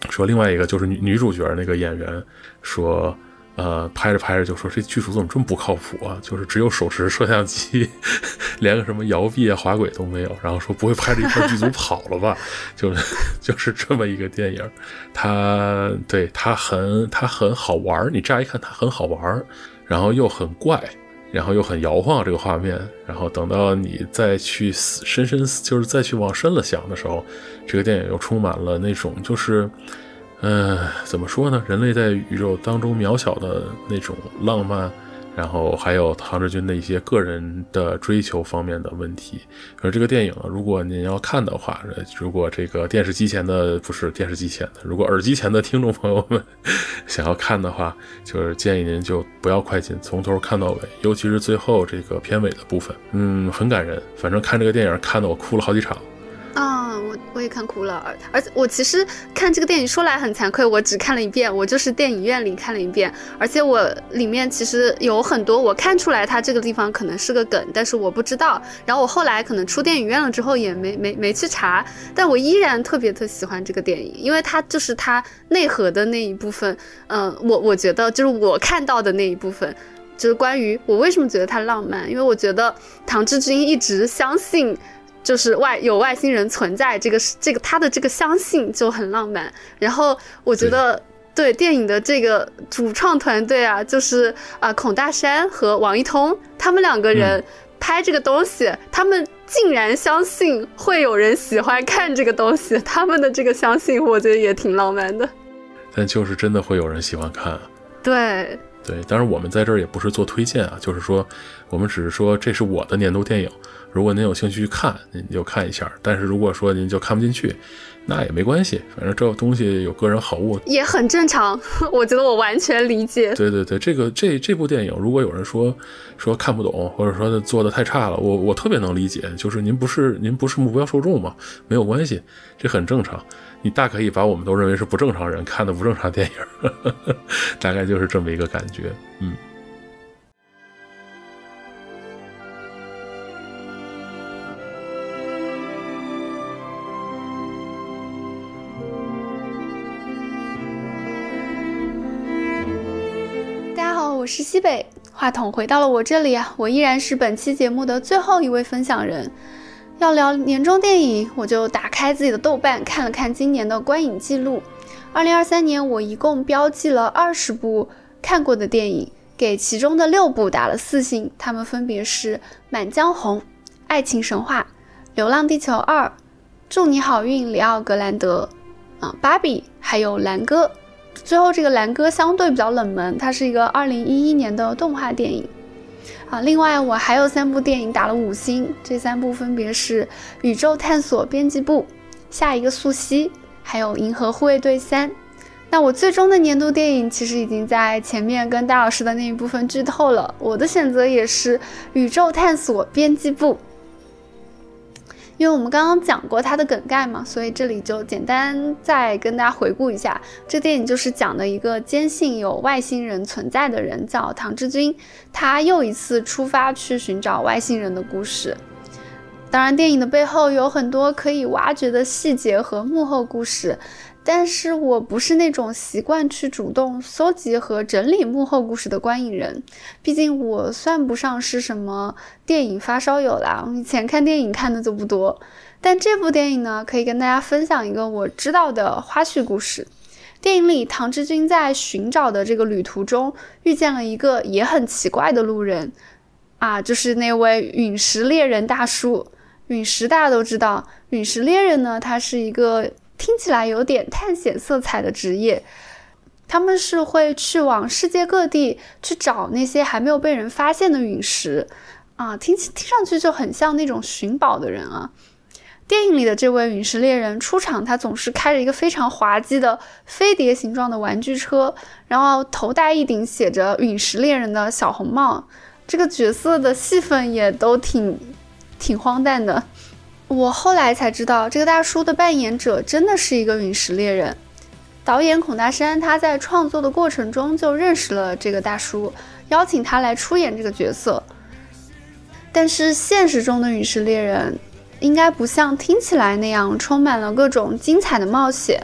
S7: 说另外一个就是女女主角那个演员说。呃，拍着拍着就说这剧组怎么这么不靠谱啊？就是只有手持摄像机，连个什么摇臂啊、滑轨都没有。然后说不会拍着一块剧组 跑了吧？就 就是这么一个电影，它对它很它很好玩你乍一看它很好玩然后又很怪，然后又很摇晃这个画面。然后等到你再去深深就是再去往深了想的时候，这个电影又充满了那种就是。嗯，怎么说呢？人类在宇宙当中渺小的那种浪漫，然后还有唐志军的一些个人的追求方面的问题。而这个电影，如果您要看的话，如果这个电视机前的不是电视机前的，如果耳机前的听众朋友们想要看的话，就是建议您就不要快进，从头看到尾，尤其是最后这个片尾的部分，嗯，很感人。反正看这个电影看得我哭了好几场。
S1: 啊，我我也看哭了，而且我其实看这个电影说来很惭愧，我只看了一遍，我就是电影院里看了一遍，而且我里面其实有很多我看出来它这个地方可能是个梗，但是我不知道，然后我后来可能出电影院了之后也没没没去查，但我依然特别特喜欢这个电影，因为它就是它内核的那一部分，嗯，我我觉得就是我看到的那一部分，就是关于我为什么觉得它浪漫，因为我觉得唐志军一直相信。就是外有外星人存在，这个是这个他的这个相信就很浪漫。然后我觉得对电影的这个主创团队啊，就是啊孔大山和王一通他们两个人拍这个东西，他们竟然相信会有人喜欢看这个东西，他们的这个相信，我觉得也挺浪漫的。
S7: 但就是真的会有人喜欢看，
S1: 对
S7: 对。当然，我们在这儿也不是做推荐啊，就是说，我们只是说这是我的年度电影，如果您有兴趣去看，您就看一下。但是如果说您就看不进去。那也没关系，反正这个东西有个人好恶
S1: 也很正常。我觉得我完全理解。
S7: 对对对，这个这这部电影，如果有人说说看不懂，或者说做的太差了，我我特别能理解。就是您不是您不是目标受众嘛，没有关系，这很正常。你大可以把我们都认为是不正常人看的不正常电影，大概就是这么一个感觉，嗯。
S1: 我是西北，话筒回到了我这里啊，我依然是本期节目的最后一位分享人。要聊年终电影，我就打开自己的豆瓣看了看今年的观影记录。二零二三年，我一共标记了二十部看过的电影，给其中的六部打了四星，他们分别是《满江红》《爱情神话》《流浪地球二》《祝你好运，里奥格兰德》啊，《芭比》还有《蓝哥》。最后这个蓝哥相对比较冷门，它是一个二零一一年的动画电影啊。另外我还有三部电影打了五星，这三部分别是《宇宙探索编辑部》、《下一个素汐》还有《银河护卫队三》。那我最终的年度电影其实已经在前面跟戴老师的那一部分剧透了，我的选择也是《宇宙探索编辑部》。因为我们刚刚讲过它的梗概嘛，所以这里就简单再跟大家回顾一下。这电影就是讲的一个坚信有外星人存在的人，叫唐志军，他又一次出发去寻找外星人的故事。当然，电影的背后有很多可以挖掘的细节和幕后故事。但是我不是那种习惯去主动搜集和整理幕后故事的观影人，毕竟我算不上是什么电影发烧友啦。我以前看电影看的就不多，但这部电影呢，可以跟大家分享一个我知道的花絮故事。电影里，唐志军在寻找的这个旅途中，遇见了一个也很奇怪的路人，啊，就是那位陨石猎人大叔。陨石大家都知道，陨石猎人呢，他是一个。听起来有点探险色彩的职业，他们是会去往世界各地去找那些还没有被人发现的陨石啊，听听上去就很像那种寻宝的人啊。电影里的这位陨石猎人出场，他总是开着一个非常滑稽的飞碟形状的玩具车，然后头戴一顶写着“陨石猎人”的小红帽，这个角色的戏份也都挺挺荒诞的。我后来才知道，这个大叔的扮演者真的是一个陨石猎人。导演孔大山他在创作的过程中就认识了这个大叔，邀请他来出演这个角色。但是现实中的陨石猎人应该不像听起来那样充满了各种精彩的冒险。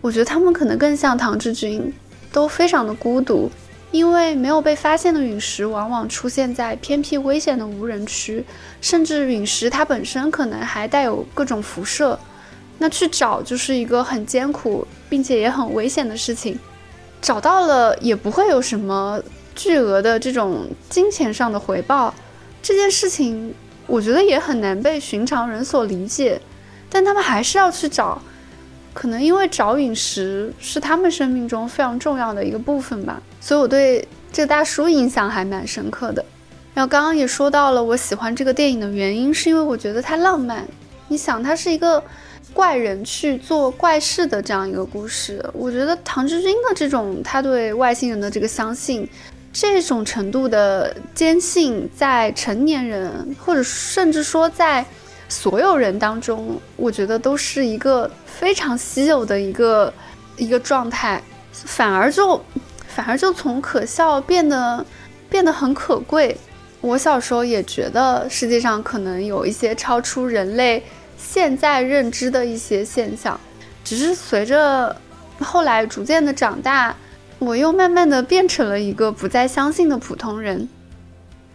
S1: 我觉得他们可能更像唐志军，都非常的孤独。因为没有被发现的陨石往往出现在偏僻危险的无人区，甚至陨石它本身可能还带有各种辐射，那去找就是一个很艰苦并且也很危险的事情。找到了也不会有什么巨额的这种金钱上的回报，这件事情我觉得也很难被寻常人所理解，但他们还是要去找，可能因为找陨石是他们生命中非常重要的一个部分吧。所以我对这个大叔印象还蛮深刻的。然后刚刚也说到了，我喜欢这个电影的原因，是因为我觉得它浪漫。你想，它是一个怪人去做怪事的这样一个故事。我觉得唐志军的这种他对外星人的这个相信，这种程度的坚信，在成年人或者甚至说在所有人当中，我觉得都是一个非常稀有的一个一个状态，反而就。反而就从可笑变得变得很可贵。我小时候也觉得世界上可能有一些超出人类现在认知的一些现象，只是随着后来逐渐的长大，我又慢慢的变成了一个不再相信的普通人。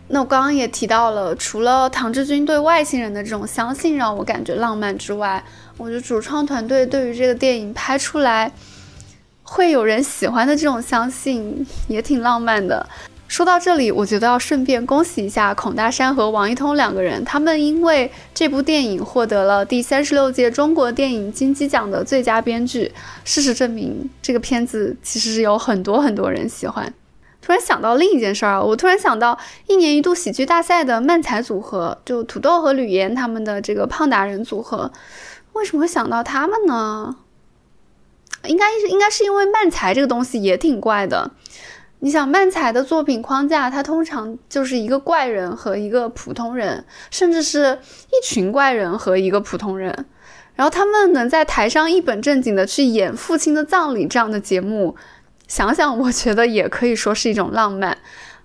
S1: 那我刚刚也提到了，除了唐志军对外星人的这种相信让我感觉浪漫之外，我觉得主创团队对于这个电影拍出来。会有人喜欢的这种相信也挺浪漫的。说到这里，我觉得要顺便恭喜一下孔大山和王一通两个人，他们因为这部电影获得了第三十六届中国电影金鸡奖的最佳编剧。事实证明，这个片子其实是有很多很多人喜欢。突然想到另一件事儿啊，我突然想到一年一度喜剧大赛的漫才组合，就土豆和吕岩他们的这个胖达人组合，为什么会想到他们呢？应该是应该是因为漫才这个东西也挺怪的。你想漫才的作品框架，它通常就是一个怪人和一个普通人，甚至是一群怪人和一个普通人，然后他们能在台上一本正经的去演父亲的葬礼这样的节目，想想我觉得也可以说是一种浪漫。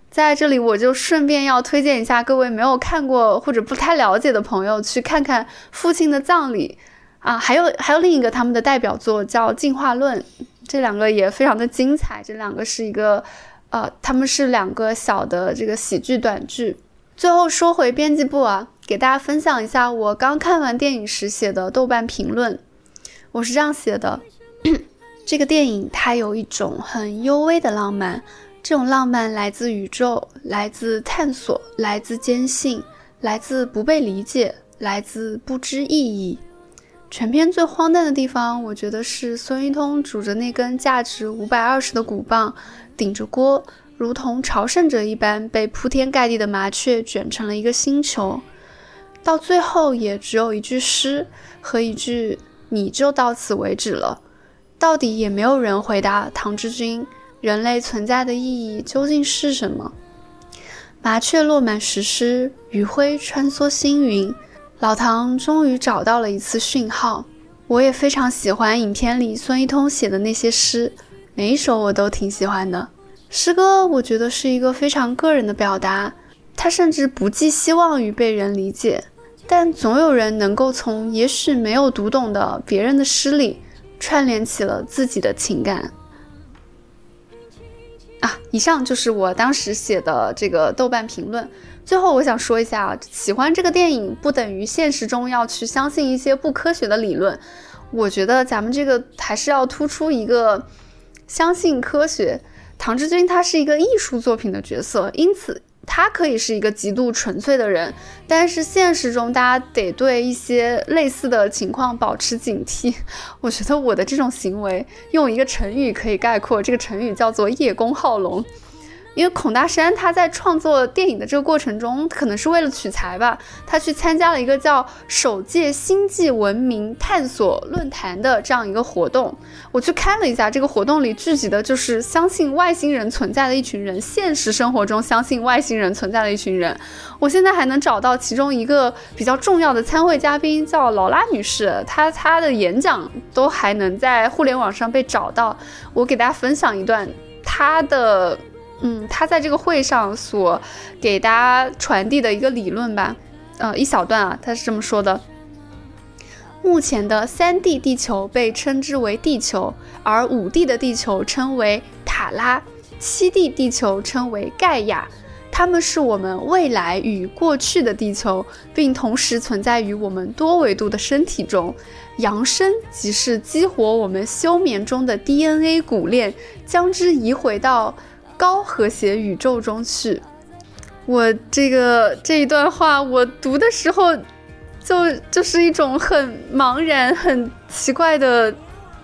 S1: 在这里，我就顺便要推荐一下各位没有看过或者不太了解的朋友去看看《父亲的葬礼》啊，还有还有另一个他们的代表作叫《进化论》，这两个也非常的精彩。这两个是一个。呃，他们是两个小的这个喜剧短剧。最后说回编辑部啊，给大家分享一下我刚看完电影时写的豆瓣评论。我是这样写的：这个电影它有一种很幽微的浪漫，这种浪漫来自宇宙，来自探索，来自坚信，来自不被理解，来自不知意义。全片最荒诞的地方，我觉得是孙一通拄着那根价值五百二十的鼓棒。顶着锅，如同朝圣者一般，被铺天盖地的麻雀卷成了一个星球。到最后，也只有一句诗和一句“你就到此为止了”。到底也没有人回答唐志军：人类存在的意义究竟是什么？麻雀落满石狮，余晖穿梭星云。老唐终于找到了一次讯号。我也非常喜欢影片里孙一通写的那些诗。每一首我都挺喜欢的，诗歌我觉得是一个非常个人的表达，他甚至不寄希望于被人理解，但总有人能够从也许没有读懂的别人的诗里串联起了自己的情感。啊，以上就是我当时写的这个豆瓣评论。最后我想说一下，喜欢这个电影不等于现实中要去相信一些不科学的理论，我觉得咱们这个还是要突出一个。相信科学，唐志军他是一个艺术作品的角色，因此他可以是一个极度纯粹的人。但是现实中，大家得对一些类似的情况保持警惕。我觉得我的这种行为，用一个成语可以概括，这个成语叫做叶公好龙。因为孔大山他在创作电影的这个过程中，可能是为了取材吧，他去参加了一个叫首届星际文明探索论坛的这样一个活动。我去看了一下，这个活动里聚集的就是相信外星人存在的一群人，现实生活中相信外星人存在的一群人。我现在还能找到其中一个比较重要的参会嘉宾，叫劳拉女士，她她的演讲都还能在互联网上被找到。我给大家分享一段她的。嗯，他在这个会上所给大家传递的一个理论吧，呃，一小段啊，他是这么说的：目前的三 D 地球被称之为地球，而五 D 的地球称为塔拉，七 D 地球称为盖亚，它们是我们未来与过去的地球，并同时存在于我们多维度的身体中。扬升即是激活我们休眠中的 DNA 骨链，将之移回到。高和谐宇宙中去，我这个这一段话我读的时候，就就是一种很茫然、很奇怪的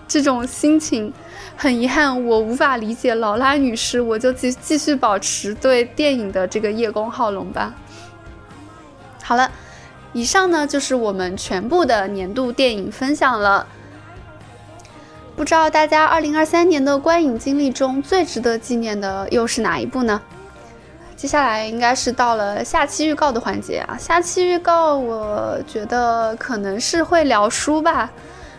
S1: 这种心情。很遗憾，我无法理解劳拉女士，我就继继续保持对电影的这个叶公好龙吧。好了，以上呢就是我们全部的年度电影分享了。不知道大家二零二三年的观影经历中最值得纪念的又是哪一部呢？接下来应该是到了下期预告的环节啊！下期预告，我觉得可能是会聊书吧。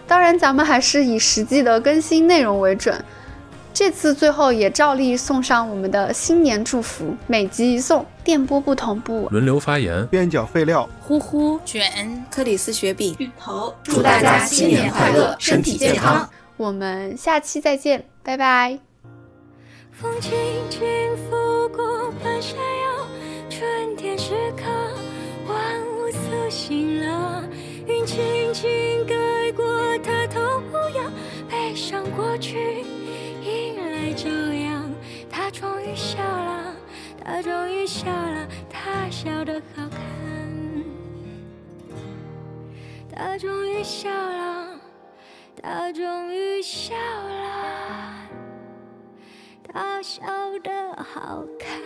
S1: 当然，咱们还是以实际的更新内容为准。这次最后也照例送上我们的新年祝福，每集一送，电波不同步，
S7: 轮流发言，
S2: 边角废料，
S6: 呼呼
S5: 卷，克里斯雪饼，
S4: 芋头，
S5: 祝大家新年快乐，身体健康。
S1: 我们下期再见，拜拜。
S8: 风轻轻拂过半山腰，春天时刻，万物苏醒了。云轻轻盖过他头不要，悲伤过去，迎来朝阳，他终于笑了。他终于笑了，他笑得好看。他终于笑了，他终于笑了，他笑得好看。